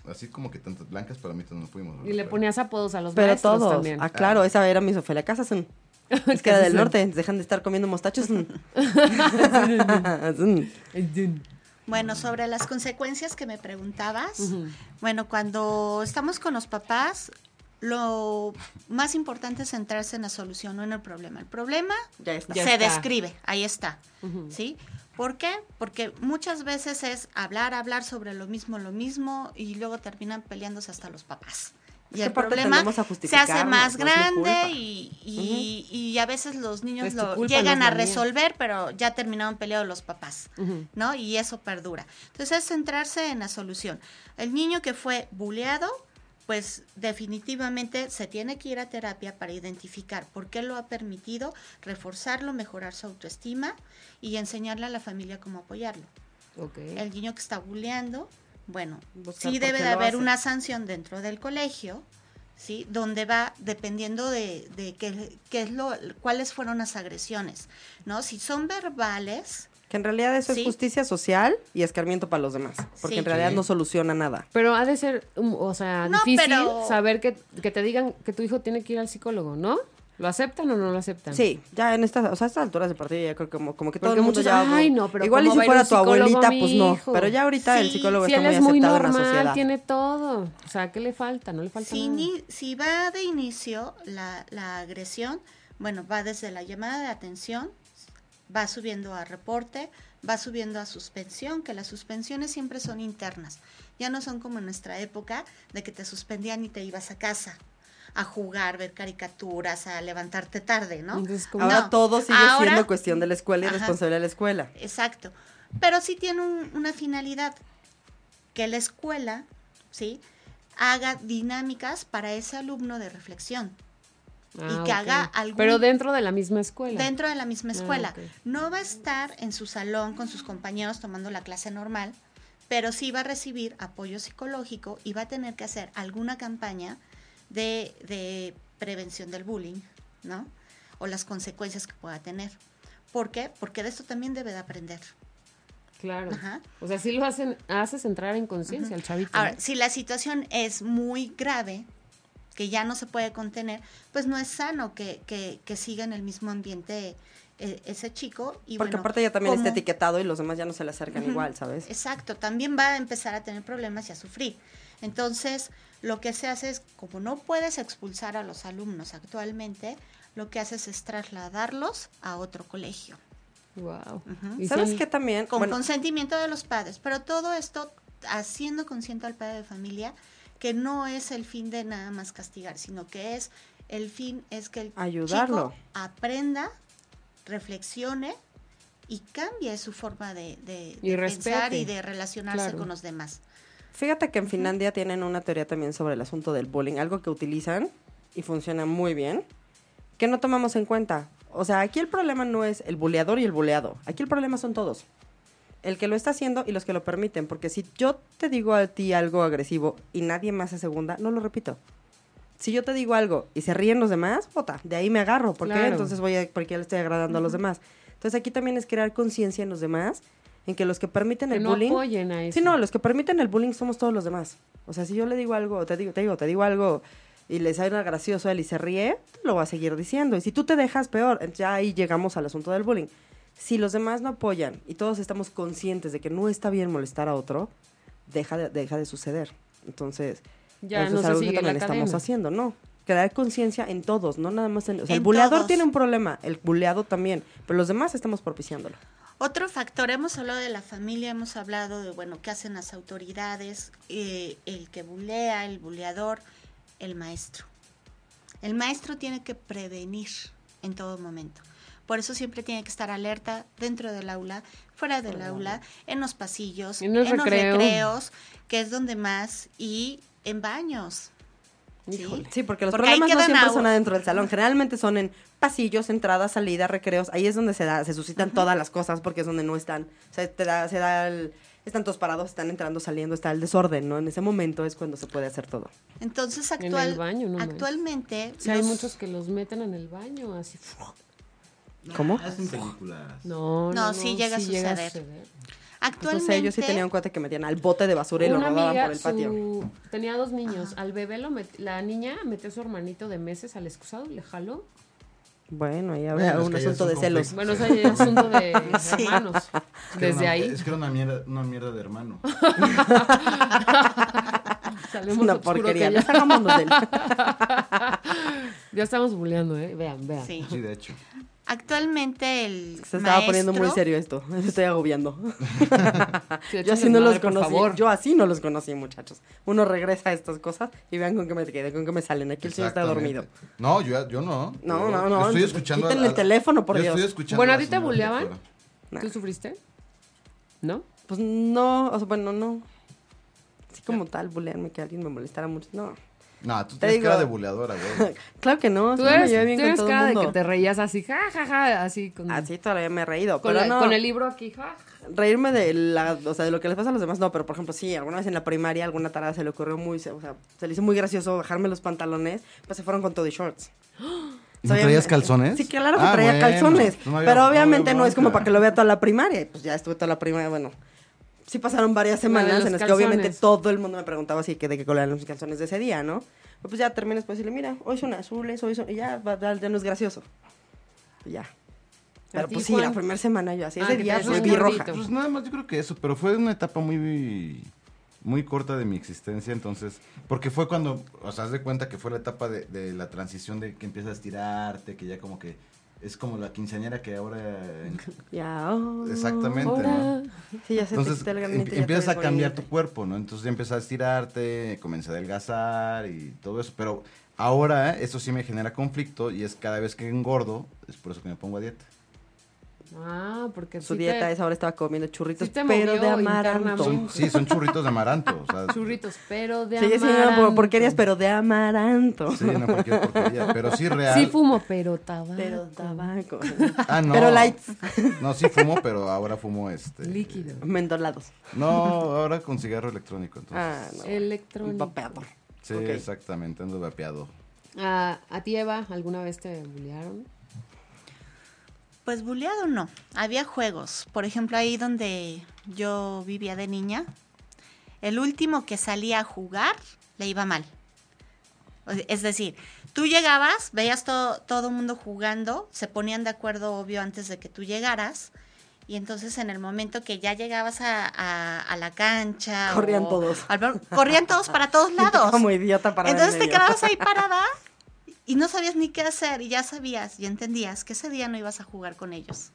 S6: así como que tantas blancas para mí no fuimos. ¿no?
S5: Y le ponías apodos a los
S2: Pero
S5: maestros
S2: todos.
S5: también.
S2: Ah, claro, esa era mi Sofía Casasun. Es que era del norte, dejan de estar comiendo mostachos.
S7: Bueno, sobre las consecuencias que me preguntabas, bueno, cuando estamos con los papás, lo más importante es centrarse en la solución, no en el problema. El problema
S2: Ya está.
S5: Ya
S7: se
S5: está.
S7: describe, ahí está, ¿sí? ¿Por qué? Porque muchas veces es hablar, hablar sobre lo mismo, lo mismo, y luego terminan peleándose hasta los papás. Y el problema se hace más grande y, y- y a veces los niños lo
S5: culpa,
S7: llegan
S5: no
S7: a resolver, pero ya terminaron peleados los papás.
S5: Ujú.
S7: ¿no? Y eso perdura. Entonces es centrarse en la solución. El niño que fue buleado, pues definitivamente se tiene que ir a terapia para identificar por qué lo ha permitido, reforzarlo, mejorar su autoestima y enseñarle a la familia cómo apoyarlo.
S5: Ok.
S7: El niño que está buleando, bueno,
S2: Buscar
S7: sí debe de haber
S2: hace.
S7: una sanción dentro del colegio, ¿sí? Donde va dependiendo de, de qué, qué es lo, cuáles fueron las agresiones, ¿no? Si son verbales,
S2: Que en realidad eso
S7: Sí.
S2: es justicia social y escarmiento para los demás. Porque
S7: Sí.
S2: en realidad
S6: Sí.
S2: no soluciona nada.
S5: Pero ha de ser, um, o sea,
S7: No,
S5: difícil
S7: pero-
S5: saber que, que te digan que tu hijo tiene que ir al psicólogo, ¿no? ¿Lo aceptan o no lo aceptan?
S2: Sí, ya en estas, o sea, a estas alturas de partido ya creo que como, como que todo
S5: Porque
S2: el mundo
S5: muchos,
S2: ya...
S5: ay, no, pero
S2: Igual y
S5: ¿cómo
S2: si fuera tu abuelita, pues no. Pero ya ahorita el psicólogo
S5: Si
S2: está
S5: él
S2: muy
S5: es muy
S2: aceptado en la
S5: normal,
S2: sociedad.
S5: tiene todo. O sea, ¿qué le falta? No le falta
S7: Si,
S5: nada.
S7: ni- si va de inicio la, la agresión, bueno, va desde la llamada de atención, va subiendo a reporte, va subiendo a suspensión, que las suspensiones siempre son internas. Ya no son como en nuestra época de que te suspendían y te ibas a casa a jugar, ver caricaturas, a levantarte tarde, ¿no?
S5: Entonces.
S2: Ahora
S7: No,
S2: todo sigue
S7: ahora-
S2: siendo cuestión de la escuela y responsabilidad de la escuela.
S7: Exacto. Pero sí tiene un- una finalidad, que la escuela, ¿sí? Haga dinámicas para ese alumno de reflexión.
S5: Ah,
S7: y que
S5: ok.
S7: haga algún
S5: Pero dentro de la misma escuela.
S7: dentro de la misma
S5: Ah,
S7: escuela. No va a estar en su salón con sus compañeros tomando la clase normal, pero sí va a recibir apoyo psicológico y va a tener que hacer alguna campaña de, de prevención del bullying, ¿no? O las consecuencias que pueda tener. ¿Por qué? Porque de esto también debe de aprender.
S5: Claro.
S7: Ajá.
S5: O sea, sí lo hacen, haces entrar en conciencia al chavito.
S7: Ahora,
S5: ¿no?
S7: si la situación es muy grave, que ya no se puede contener, pues no es sano que, que, que siga en el mismo ambiente eh, ese chico. Y
S2: Porque
S7: bueno,
S2: aparte ya también está etiquetado y los demás ya no se le acercan igual, ¿sabes?
S7: Exacto, también va a empezar a tener problemas y a sufrir. Entonces, lo que se hace es, como no puedes expulsar a los alumnos actualmente, lo que haces es trasladarlos a otro colegio,
S5: Wow. Y
S2: ¿Sabes qué también?
S7: con
S2: Bueno,
S7: consentimiento de los padres. Pero todo esto haciendo consciente al padre de familia que no es el fin de nada más castigar, sino que es el fin es que el
S2: Ayudarlo.
S7: chico aprenda, reflexione y cambie su forma de, de-
S5: Y
S7: de pensar y de relacionarse
S5: Claro.
S7: con los demás.
S2: Fíjate que en Finlandia tienen una teoría también sobre el asunto del bullying, algo que utilizan y funciona muy bien, que no tomamos en cuenta. O sea, aquí el problema no es el buleador y el buleado, aquí el problema son todos. El que lo está haciendo y los que lo permiten, porque si yo te digo a ti algo agresivo y nadie más se segunda, no lo repito. Si yo te digo algo y se ríen los demás, puta, de ahí me agarro, ¿por qué? Entonces voy a, porque ya le estoy agradando a los demás. Entonces aquí también es crear conciencia en los demás, en que los que permiten
S5: que
S2: el
S5: no
S2: bullying
S5: apoyen a eso.
S2: Sí, no, los que permiten el bullying somos todos los demás. O sea, si yo le digo algo, te digo, te digo, te digo algo y le sale gracioso a él y se ríe, lo va a seguir diciendo. Y si tú te dejas, peor. Ya ahí llegamos al asunto del bullying. Si los demás no apoyan y todos estamos conscientes de que no está bien molestar a otro, deja de, deja de suceder. Entonces,
S5: Ya
S2: eso
S5: no
S2: es algo que también estamos haciendo, ¿no? Crear conciencia en todos, no nada más en... O sea, el buleador
S7: todos.
S2: tiene un problema, el buleado también, pero los demás estamos propiciándolo.
S7: Otro factor, hemos hablado de la familia, hemos hablado de, bueno, qué hacen las autoridades, eh, el que bulea, el buleador, el maestro. El maestro tiene que prevenir en todo momento. Por eso siempre tiene que estar alerta dentro del aula, fuera del aula, en los pasillos,
S5: En los recreo.
S7: recreos, que es donde más, y en baños. ¿Sí?
S2: Sí, porque los
S7: Porque
S2: problemas no siempre
S7: agua.
S2: son adentro del salón. Generalmente son en pasillos, entradas, salidas, recreos. Ahí es donde se da, se suscitan todas las cosas porque es donde no están. O sea, te da, se da el, están todos parados, están entrando, saliendo, está el desorden, ¿no? En ese momento es cuando se puede hacer todo.
S7: Entonces,
S5: En el
S7: actual,
S5: baño, no manches.
S7: actualmente...
S5: Sí, hay muchos que los meten en el baño, así.
S2: ¿Cómo?
S6: Hacen películas.
S5: No, no,
S7: No,
S5: no,
S7: sí llega a suceder.
S2: Pues no
S7: Actualmente...
S2: sé, yo sí tenía un cuate que metían al bote de basura y lo rodaban
S5: amiga,
S2: por el patio.
S5: su- tenía dos niños. Al bebé lo met- la niña metió a su hermanito de meses al excusado y le jaló.
S2: Bueno, ahí
S6: Bueno,
S2: había
S6: es
S2: un
S6: ya
S2: asunto de celos.
S5: Bueno, ese es asunto de
S7: Sí.
S5: hermanos.
S6: Es que era
S5: Desde
S6: una-
S5: ahí
S6: Es que era una mierda, una mierda de hermano.
S5: sale
S2: Es una porquería.
S5: ya.
S2: De él.
S5: Ya estamos bulleando, ¿eh? Vean, vean.
S7: Sí.
S6: Sí, de hecho.
S7: Actualmente el
S2: Se estaba poniendo muy serio esto. Me estoy agobiando.
S5: Sí,
S2: Yo así no los
S5: madre,
S2: conocí. Yo así no los conocí, muchachos. Uno regresa a estas cosas y vean con qué me quedé, con qué me salen. Aquí el señor está dormido.
S6: No, yo, yo no.
S2: No,
S6: Yo
S2: no, no,
S6: Estoy escuchando.
S2: quítenle el teléfono, por
S6: yo
S2: Dios.
S6: Estoy escuchando
S5: Bueno, ¿a ti te buleaban?
S2: Nah.
S5: ¿Tú sufriste? ¿No?
S2: Pues no, o sea, bueno, no. Así como tal, bulearme que alguien me molestara mucho. No.
S6: No, tú
S2: Te
S6: tienes
S2: digo-
S6: cara de buleadora, güey.
S2: Claro que no.
S5: Tú eres,
S2: bien con
S5: tienes
S2: todo
S5: cara de que te reías así, ja, ja, ja, así con,
S2: Así todavía me he reído.
S5: con,
S2: pero
S5: la-
S2: no.
S5: con el libro aquí, ja.
S2: reírme de la, o sea, de lo que les pasa a los demás, no, pero por ejemplo, sí, alguna vez en la primaria alguna tarada se le ocurrió muy, se- o sea, se le hizo muy gracioso bajarme los pantalones, pues se fueron con todo y shorts.
S6: ¿Y no traías calzones?
S2: Sí, claro que
S6: Ah,
S2: traía
S6: bueno,
S2: calzones,
S6: no había-
S2: pero
S6: no había
S2: obviamente no, es como para que lo vea toda la primaria, y pues ya estuve toda la primaria, bueno. Sí pasaron varias semanas en las que obviamente todo el mundo me preguntaba así que de qué color eran los calzones de ese día, ¿no? Pero pues ya terminas pues decirle, mira, hoy son azules, hoy son, y ya, va- ya, no es gracioso. Y ya. Pero pues sí,
S5: Juan?
S2: la primera semana yo así,
S5: Ah,
S2: ese
S5: que
S2: día vi roja.
S6: Pues nada más yo creo que eso, pero fue una etapa muy muy corta de mi existencia, entonces, porque fue cuando, o sea, haz de cuenta que fue la etapa de, de la transición de que empiezas a estirarte, que ya como que es como la quinceañera que ahora...
S2: Ya. oh,
S6: Exactamente,
S5: Ahora.
S6: ¿no?
S2: Sí, ya se
S6: Entonces
S2: el
S6: em- empiezas a cambiar tu cuerpo, ¿no? Entonces ya empiezas a estirarte, comencé a adelgazar y todo eso, pero ahora eso sí me genera conflicto y es cada vez que engordo, es por eso que me pongo a dieta.
S5: Ah, porque
S2: Su
S5: sí
S2: dieta
S5: te-
S2: es ahora estaba comiendo churritos,
S5: sí
S2: pero de amaranto.
S6: Sí, son churritos de amaranto. O sea,
S5: Churritos, pero de
S2: siendo
S5: amaranto.
S2: porquerías, pero de amaranto.
S6: Sí, no cualquier porquería. Pero sí real.
S5: Sí fumo, pero tabaco.
S2: Pero tabaco.
S6: Ah, no.
S2: Pero lights.
S6: No, sí fumo, pero ahora fumo este.
S5: Líquido.
S2: Mentolados.
S6: No, ahora con cigarro electrónico. Entonces.
S2: Ah, no.
S5: Electrónico.
S2: Vapeado.
S6: sí, exactamente, ando vapeado.
S5: Ah, ¿A ti, Eva, alguna vez te bullearon?
S7: Pues buleado no. Había juegos. Por ejemplo, ahí donde yo vivía de niña, el último que salía a jugar le iba mal. Es decir, tú llegabas, veías todo todo el mundo jugando, se ponían de acuerdo, obvio, antes de que tú llegaras. Y entonces en el momento que ya llegabas a, a- a la cancha...
S2: Corrían
S7: o
S2: todos.
S7: al corrían todos para todos lados.
S2: Como idiota para
S7: Entonces te quedabas ahí parada y no sabías ni qué hacer y ya sabías y entendías que ese día no ibas a jugar con ellos.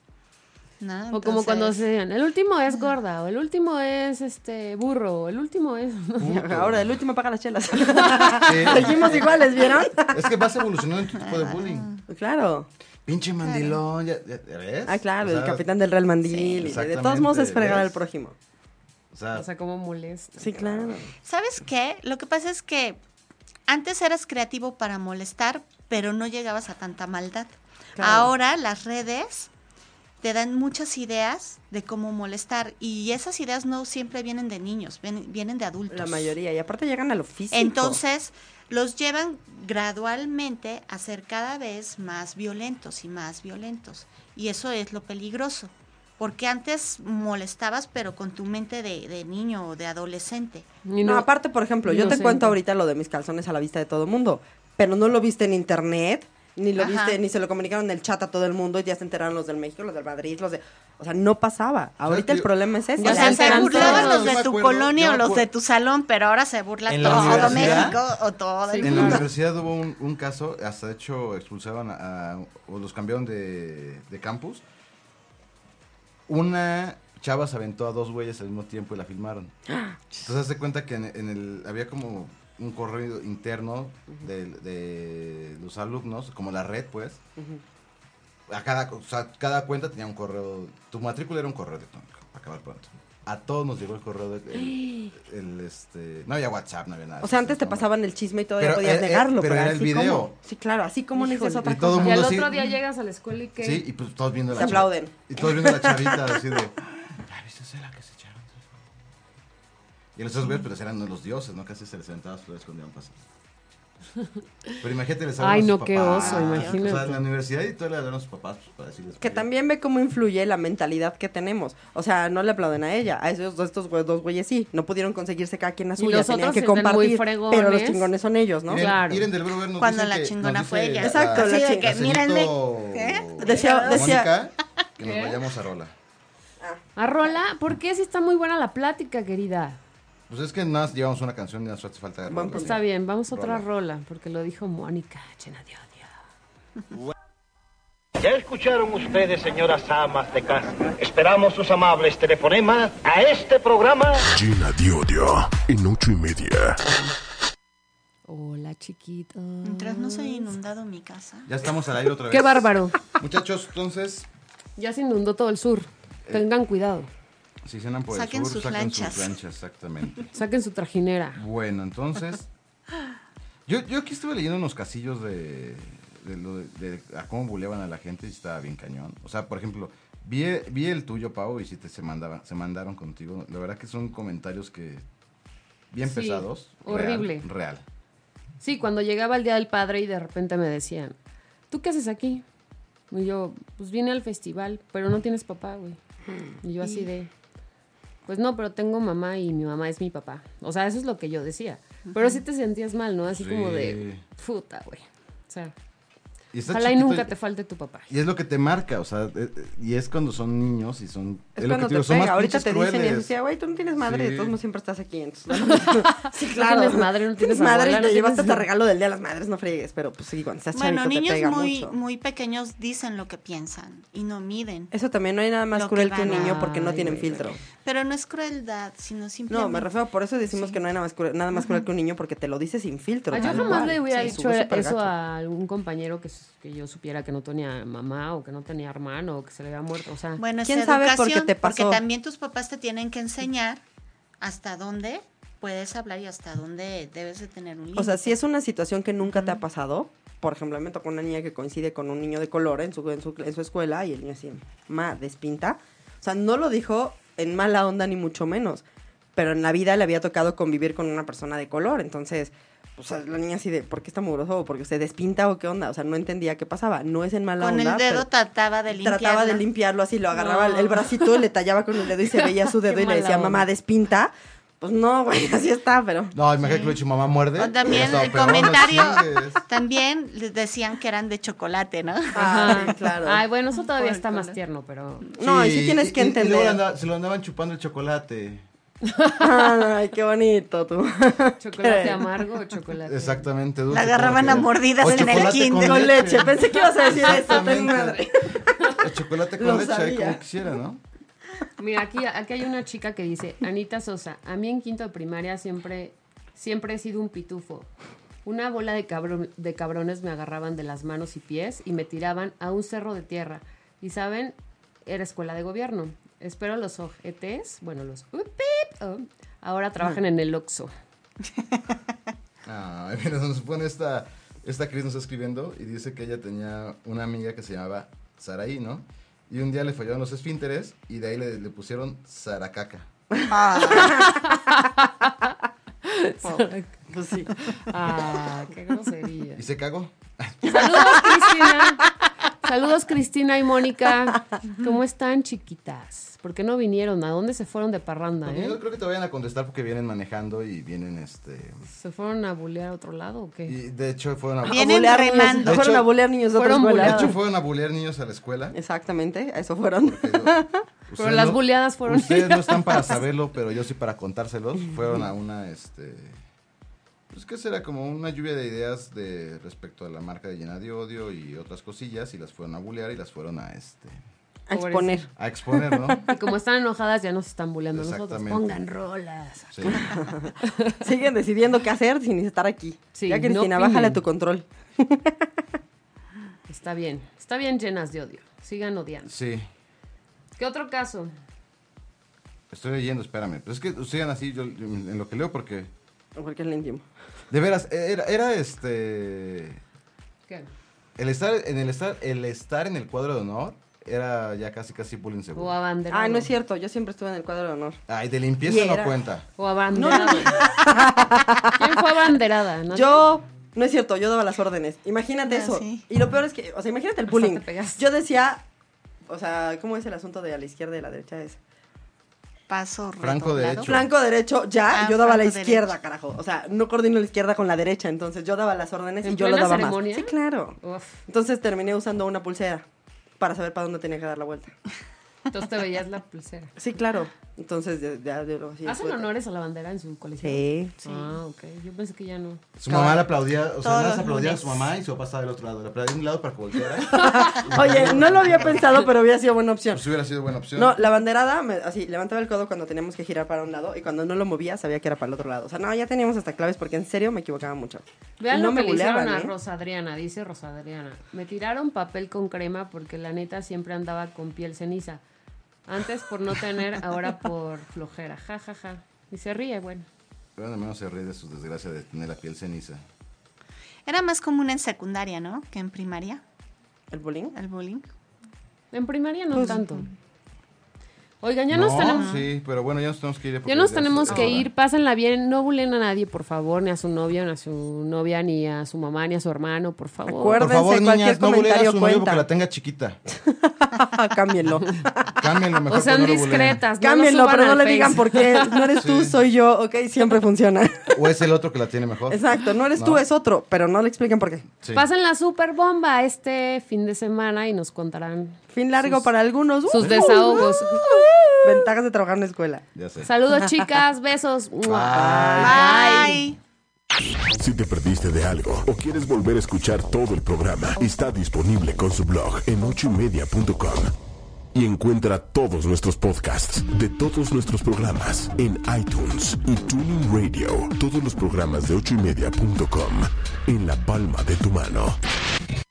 S7: ¿no?
S5: O como cuando
S7: Entonces,
S5: se decían, el último es gorda, o el último es este burro, o el último es...
S6: Puto.
S2: Ahora, el último paga las chelas.
S6: Sí.
S2: Seguimos iguales, ¿vieron?
S6: Es que vas evolucionando en tu tipo de bullying.
S2: claro.
S6: Pinche mandilón, ¿ya, ya- ya ves?
S2: Ah, claro,
S6: O sea,
S2: el capitán del Real Mandil. y de todos modos es fregar al prójimo.
S6: O sea,
S5: O sea, como molesta.
S2: Sí, claro.
S7: ¿Sabes qué? Lo que pasa es que antes eras creativo para molestar, pero no llegabas a tanta maldad.
S2: Claro.
S7: Ahora las redes te dan muchas ideas de cómo molestar y esas ideas no siempre vienen de niños, vienen, vienen de adultos.
S2: La mayoría. Y aparte llegan a lo físico.
S7: Entonces, los llevan gradualmente a ser cada vez más violentos y más violentos. Y eso es lo peligroso. Porque antes molestabas, pero con tu mente de, de niño o de adolescente.
S5: Y
S2: No, aparte, por ejemplo, yo te cuento ahorita lo de mis calzones a la vista de todo el mundo, pero no lo viste en internet, ni lo
S7: Ajá.
S2: viste, ni se lo comunicaron en el chat a todo el mundo y ya se enteraron los del México, los del Madrid, los de... O sea, no pasaba. Ahorita el
S6: yo-
S2: problema es ese.
S7: O
S5: se
S7: sea, se burlaban los de tu
S6: acuerdo,
S7: colonia o los de tu salón, pero ahora se burla todo México o todo el
S5: Sí,
S6: En la
S7: mundo.
S6: universidad hubo un, un caso, hasta de hecho expulsaban a, a- o los cambiaron de, de campus. Una chava se aventó a dos güeyes al mismo tiempo y la filmaron. Entonces haz de cuenta que en, en el había como un correo interno de, de los alumnos, como la red pues. A cada, o sea, cada cuenta tenía un correo, tu matrícula era un correo electrónico, para acabar pronto. A todos nos llegó el correo de, el, el, este, no había WhatsApp, no había nada.
S2: O sea, antes te
S6: ¿no?
S2: pasaban el chisme y todavía
S6: Pero,
S2: podías
S6: eh, eh,
S2: negarlo.
S6: pero era el
S2: así
S6: video.
S2: como- sí, claro, así como necesitas
S5: Híjole.
S2: otra
S6: Y todo
S2: cosa.
S5: Y al otro día llegas a la escuela y que...
S6: Sí, y pues todos viendo la chava-
S2: aplauden.
S6: Y todos viendo a la chavita así de. "Ah, ¿Viste esa la que se echaron? Y los otros güeyes, pues eran los dioses, ¿no? Casi se les aventaban las flores cuando iban pasando. Pero imagínate, les
S5: Ay,
S6: a
S5: no,
S6: sus
S5: qué
S6: papás.
S5: oso,
S6: O
S5: imagínate.
S6: sea, en la universidad y todo le hablan a sus papás pues, para decirles.
S2: Que
S6: "Oye,
S2: también ve cómo influye la mentalidad que tenemos. O sea, no le aplauden a ella. A esos dos, estos güeyes- dos güeyes sí. No pudieron conseguirse cada quien la
S5: Y
S2: suya. Tenían
S5: otros
S2: que compartir.
S5: fregones.
S2: Pero los chingones son ellos, ¿no?
S6: Miren,
S5: Claro.
S6: Iren del Brother nos
S7: Cuando
S6: dicen
S7: la
S6: que-
S7: chingona
S6: nos
S7: fue ella.
S6: la-
S2: Exacto, la
S7: que, mírenle. ¿Eh?
S2: Decía- decía-
S6: Mónica, que nos
S5: ¿Qué?
S6: vayamos a Rola.
S5: A Rola, ¿por qué si está muy buena la plática, querida?
S6: Pues es que nada más llevamos una canción y nos hace falta de rola.
S2: punto.
S5: Está bien, vamos a otra
S6: Rola.
S5: rola, porque lo dijo Mónica, llena de odio.
S8: Ya escucharon ustedes, señoras amas de casa. Esperamos sus amables telefonemas a este programa.
S1: Llena de odio en ocho y media.
S5: Hola, chiquito.
S7: Mientras no se haya inundado mi casa.
S6: Ya estamos al aire otra vez.
S5: Qué bárbaro.
S6: Muchachos, entonces,
S5: Ya se inundó todo el sur. Tengan cuidado.
S6: Si cenan por
S7: Saquen
S6: el sur,
S7: sus
S6: saquen
S7: lanchas.
S6: sus lanchas, exactamente.
S5: Saquen su trajinera.
S6: Bueno, entonces. Yo, yo aquí estuve leyendo unos casillos de, de, lo de- de a cómo buleaban a la gente y estaba bien cañón. O sea, por ejemplo, vi, vi el tuyo, Pau, y si te se mandaban, se mandaron contigo. La verdad que son comentarios que bien
S5: Sí,
S6: pesados. real,
S5: horrible.
S6: Real.
S5: Sí, cuando llegaba el Día del Padre y de repente me decían, ¿tú qué haces aquí? Y yo, pues vine al festival, pero no tienes papá, güey. Y yo así de, pues no, pero tengo mamá y mi mamá es mi papá. O sea, eso es lo que yo decía. Pero sí te sentías mal, ¿no? Así como de, puta, güey. O sea,
S6: Y está
S5: ojalá y nunca te falte tu papá.
S6: Y es lo que te marca, o sea, eh, eh, y es cuando son niños y son...
S2: Es
S6: lo
S2: cuando
S6: que
S2: te
S6: digo, son más.
S2: Ahorita te
S6: pinches
S2: dicen y
S6: crueles.
S2: decía, güey, tú no tienes madre,
S6: Sí.
S2: de todos modos siempre estás aquí. Entonces, sí,
S5: No
S2: claro.
S5: tienes madre, no tienes
S2: madre
S5: abuela,
S2: y
S5: no
S2: te llevaste
S5: tienes-
S2: hasta regalo del Día de las Madres, no fregues. Pero pues sí, cuando estás
S7: Bueno,
S2: chavito te
S7: niños
S2: pega
S7: muy,
S2: mucho.
S7: muy pequeños dicen lo que piensan y no miden.
S2: Eso también no hay nada más
S7: Lo que
S2: cruel que un niño porque no
S5: Ay,
S2: tienen
S5: güey,
S2: filtro.
S7: Pero no es crueldad, sino simplemente...
S2: No, me refiero, por eso decimos que no hay nada más cruel, nada más cruel que un niño porque te lo dice sin filtro.
S5: Yo jamás le hubiera
S2: Sí,
S5: dicho eso a algún compañero que, que yo supiera que no tenía mamá o que no tenía hermano o que se le había muerto. O sea,
S7: Bueno,
S2: ¿Quién sabe por qué te pasó?
S7: Porque también tus papás te tienen que enseñar hasta dónde puedes hablar y hasta dónde debes de tener un límite.
S2: O sea, si es una situación que nunca te ha pasado, por ejemplo, me tocó una niña que coincide con un niño de color en su, en su, en su escuela y el niño así, ma, despinta. O sea, no lo dijo en mala onda ni mucho menos, pero en la vida le había tocado convivir con una persona de color, entonces... O sea, la niña así de, ¿por qué está mugroso? ¿O porque se despinta o qué onda? O sea, no entendía qué pasaba. No es en mala
S7: Con
S2: onda.
S7: el dedo trataba de limpiarlo.
S2: trataba de limpiarlo así, lo agarraba el- el bracito, le tallaba con el dedo y se veía su dedo
S5: Qué
S2: y le decía,
S5: onda.
S2: mamá, despinta. Pues no, güey, así está, pero...
S6: No, imagínate que lo he dicho mamá muerde.
S7: O también el
S6: peor, no
S7: comentario, también les decían que eran de chocolate, ¿no?
S2: Ay, claro.
S5: Ay, bueno, eso todavía
S7: Por
S5: está más tierno, pero
S2: No, y sí tienes que
S6: y- y luego
S2: entender.
S6: se lo andaban chupando el chocolate.
S2: Ay, qué bonito tú.
S5: chocolate amargo o chocolate.
S6: Exactamente. dulce,
S7: La agarraban a mordidas en el
S6: chocolate
S7: kinder.
S2: Con leche. Pensé que ibas a decir eso, madre.
S6: El chocolate
S2: Lo
S6: con leche, ahí como quisiera, ¿no?
S5: Mira, aquí, aquí hay una chica que dice, Anita Sosa, a mí en quinto de primaria siempre, siempre he sido un pitufo. Una bola de, cabrón- de cabrones me agarraban de las manos y pies y me tiraban a un cerro de tierra. Y saben, era escuela de gobierno. Espero los ojetes, bueno, los upip, oh, ahora trabajan en el Oxxo.
S6: Ah, mira, nos pone esta, esta Cris nos está escribiendo y dice que ella tenía una amiga que se llamaba Saraí, ¿no? Y un día le fallaron los esfínteres y de ahí le, le pusieron Saracaca.
S2: Pues sí.
S5: Ah, qué grosería.
S6: Y se cagó.
S5: Saludos, Cristina. Saludos, Cristina y Mónica. ¿Cómo están, chiquitas? ¿Por qué no vinieron? ¿A dónde se fueron de parranda,
S6: Yo no
S5: eh?
S6: creo que te vayan a contestar porque vienen manejando y vienen este...
S5: ¿Se fueron a bulear a otro lado o qué?
S6: Y de hecho fueron a...
S7: Vienen
S2: bulear niños.
S7: remando.
S6: De
S2: Fueron
S6: hecho-
S2: a bulear niños de otra
S5: Fueron
S2: escuela.
S6: De hecho fueron a bulear niños a la escuela.
S2: Exactamente, a eso fueron.
S6: Pero,
S5: las
S6: no-
S5: buleadas fueron
S6: Ustedes no están para saberlo, pero yo sí para contárselos. Fueron a una, este... Pues que será como una lluvia de ideas de respecto a la marca de llena de odio y otras cosillas y las fueron a bulear y las fueron a este
S2: A exponer.
S6: a exponer, ¿no?
S5: Y como están enojadas, ya nos están buleando a nosotros. Pongan rolas.
S6: Sí.
S2: Siguen decidiendo qué hacer sin estar aquí.
S5: Sí,
S2: ya,
S5: no
S2: Cristina,
S5: opinen.
S2: bájale tu control.
S5: Está bien. Está bien llenas de odio. Sigan odiando.
S6: Sí.
S5: ¿Qué otro caso?
S6: Estoy leyendo, espérame. Pues es que sigan así yo, yo en lo que leo porque
S2: Porque es íntimo.
S6: de veras era, era este
S5: ¿Qué?
S6: el estar en el estar el estar en el cuadro de honor era ya casi casi bullying
S5: O
S6: seguro.
S5: abanderado.
S2: Ay, no es cierto, yo siempre estuve en el cuadro de honor.
S6: Ay, de limpieza no cuenta.
S5: O abanderada. ¿Quién fue abanderada? ¿No?
S2: Yo, no es cierto, yo daba las órdenes. Imagínate
S7: Ah,
S2: eso.
S7: sí.
S2: Y lo peor es que, o sea, imagínate el bullying. Yo decía, o sea, ¿cómo es el asunto de a la izquierda y a la derecha? Es
S7: Paso
S6: Franco derecho.
S2: flanco derecho, ya,
S7: Ah,
S2: yo daba a la izquierda,
S7: derecho.
S2: carajo. O sea, no coordino la izquierda con la derecha, entonces yo daba las órdenes y
S5: ¿En
S2: yo lo daba
S5: ceremonia?
S2: más. Sí, claro.
S5: Uf.
S2: Entonces terminé usando una pulsera para saber para dónde tenía que dar la vuelta.
S5: Entonces te veías la pulsera.
S2: Sí, claro. Entonces ya, ya, ya lo hacía.
S5: ¿Hacen honores a la bandera en su colegio?
S2: Sí.
S5: Ah, ok. Yo pensé que ya no.
S6: Su mamá le aplaudía, o sea, nada más aplaudía a su mamá y su papá estaba del otro lado. Le aplaudía de un lado para que volteara.
S2: Oye, no lo había pensado, pero hubiera sido buena opción.
S6: Pues hubiera sido buena opción.
S2: No, la banderada, me- así, levantaba el codo cuando teníamos que girar para un lado y cuando no lo movía sabía que era para el otro lado. O sea, no, ya teníamos hasta claves porque en serio me equivocaba mucho.
S5: Vean
S2: no
S5: lo
S2: me
S5: que le hicieron a
S2: ¿eh?
S5: Rosa Adriana, dice Rosa Adriana. Me tiraron papel con crema porque la neta siempre andaba con piel ceniza. Antes por no tener, ahora por flojera. Ja, ja, ja. Y se ríe, bueno.
S6: Pero al menos se ríe de su desgracia de tener la piel ceniza.
S7: Era más común en secundaria, ¿no? Que en primaria,
S2: ¿El bullying?
S7: el bullying.
S5: En primaria no
S2: Pues,
S5: tanto. Oigan, ya
S6: no,
S5: nos tenemos...
S6: Sí, pero bueno, ya nos tenemos que ir.
S5: Ya nos tenemos que ir, pásenla bien, no bulen a nadie, por favor, ni a su novio, ni a su novia, ni a su mamá, ni a su hermano, por favor.
S2: Acuerda-
S6: Por favor,
S2: Acuérdense,
S6: niñas, no
S2: cualquier
S6: buleen a su novio
S2: comentario
S6: porque la
S2: cuenta.
S6: tenga chiquita.
S2: Cámbienlo.
S6: Cámbienlo mejor.
S5: O sean
S6: no
S5: discretas, no
S2: Cámbienlo, pero no le
S5: Face.
S2: digan por qué. No eres tú, soy yo, ok, siempre funciona.
S6: O es el otro que la tiene mejor.
S2: Exacto, no eres
S6: No.
S2: tú, es otro, pero no le expliquen por qué.
S6: Sí.
S5: Pasen la super bomba este fin de semana y nos contarán
S2: Fin largo
S5: Sus-
S2: para algunos.
S5: sus
S2: Uh,
S5: desahogos.
S2: Ventajas de trabajar en la escuela.
S6: Ya sé.
S5: Saludos, chicas, besos. Mua.
S7: Bye.
S1: Si te perdiste de algo o quieres volver a escuchar todo el programa, está disponible con su blog en ochoymedia.com. Y encuentra todos nuestros podcasts de todos nuestros programas en iTunes y Tuning Radio. Todos los programas de ochoymedia.com en la palma de tu mano.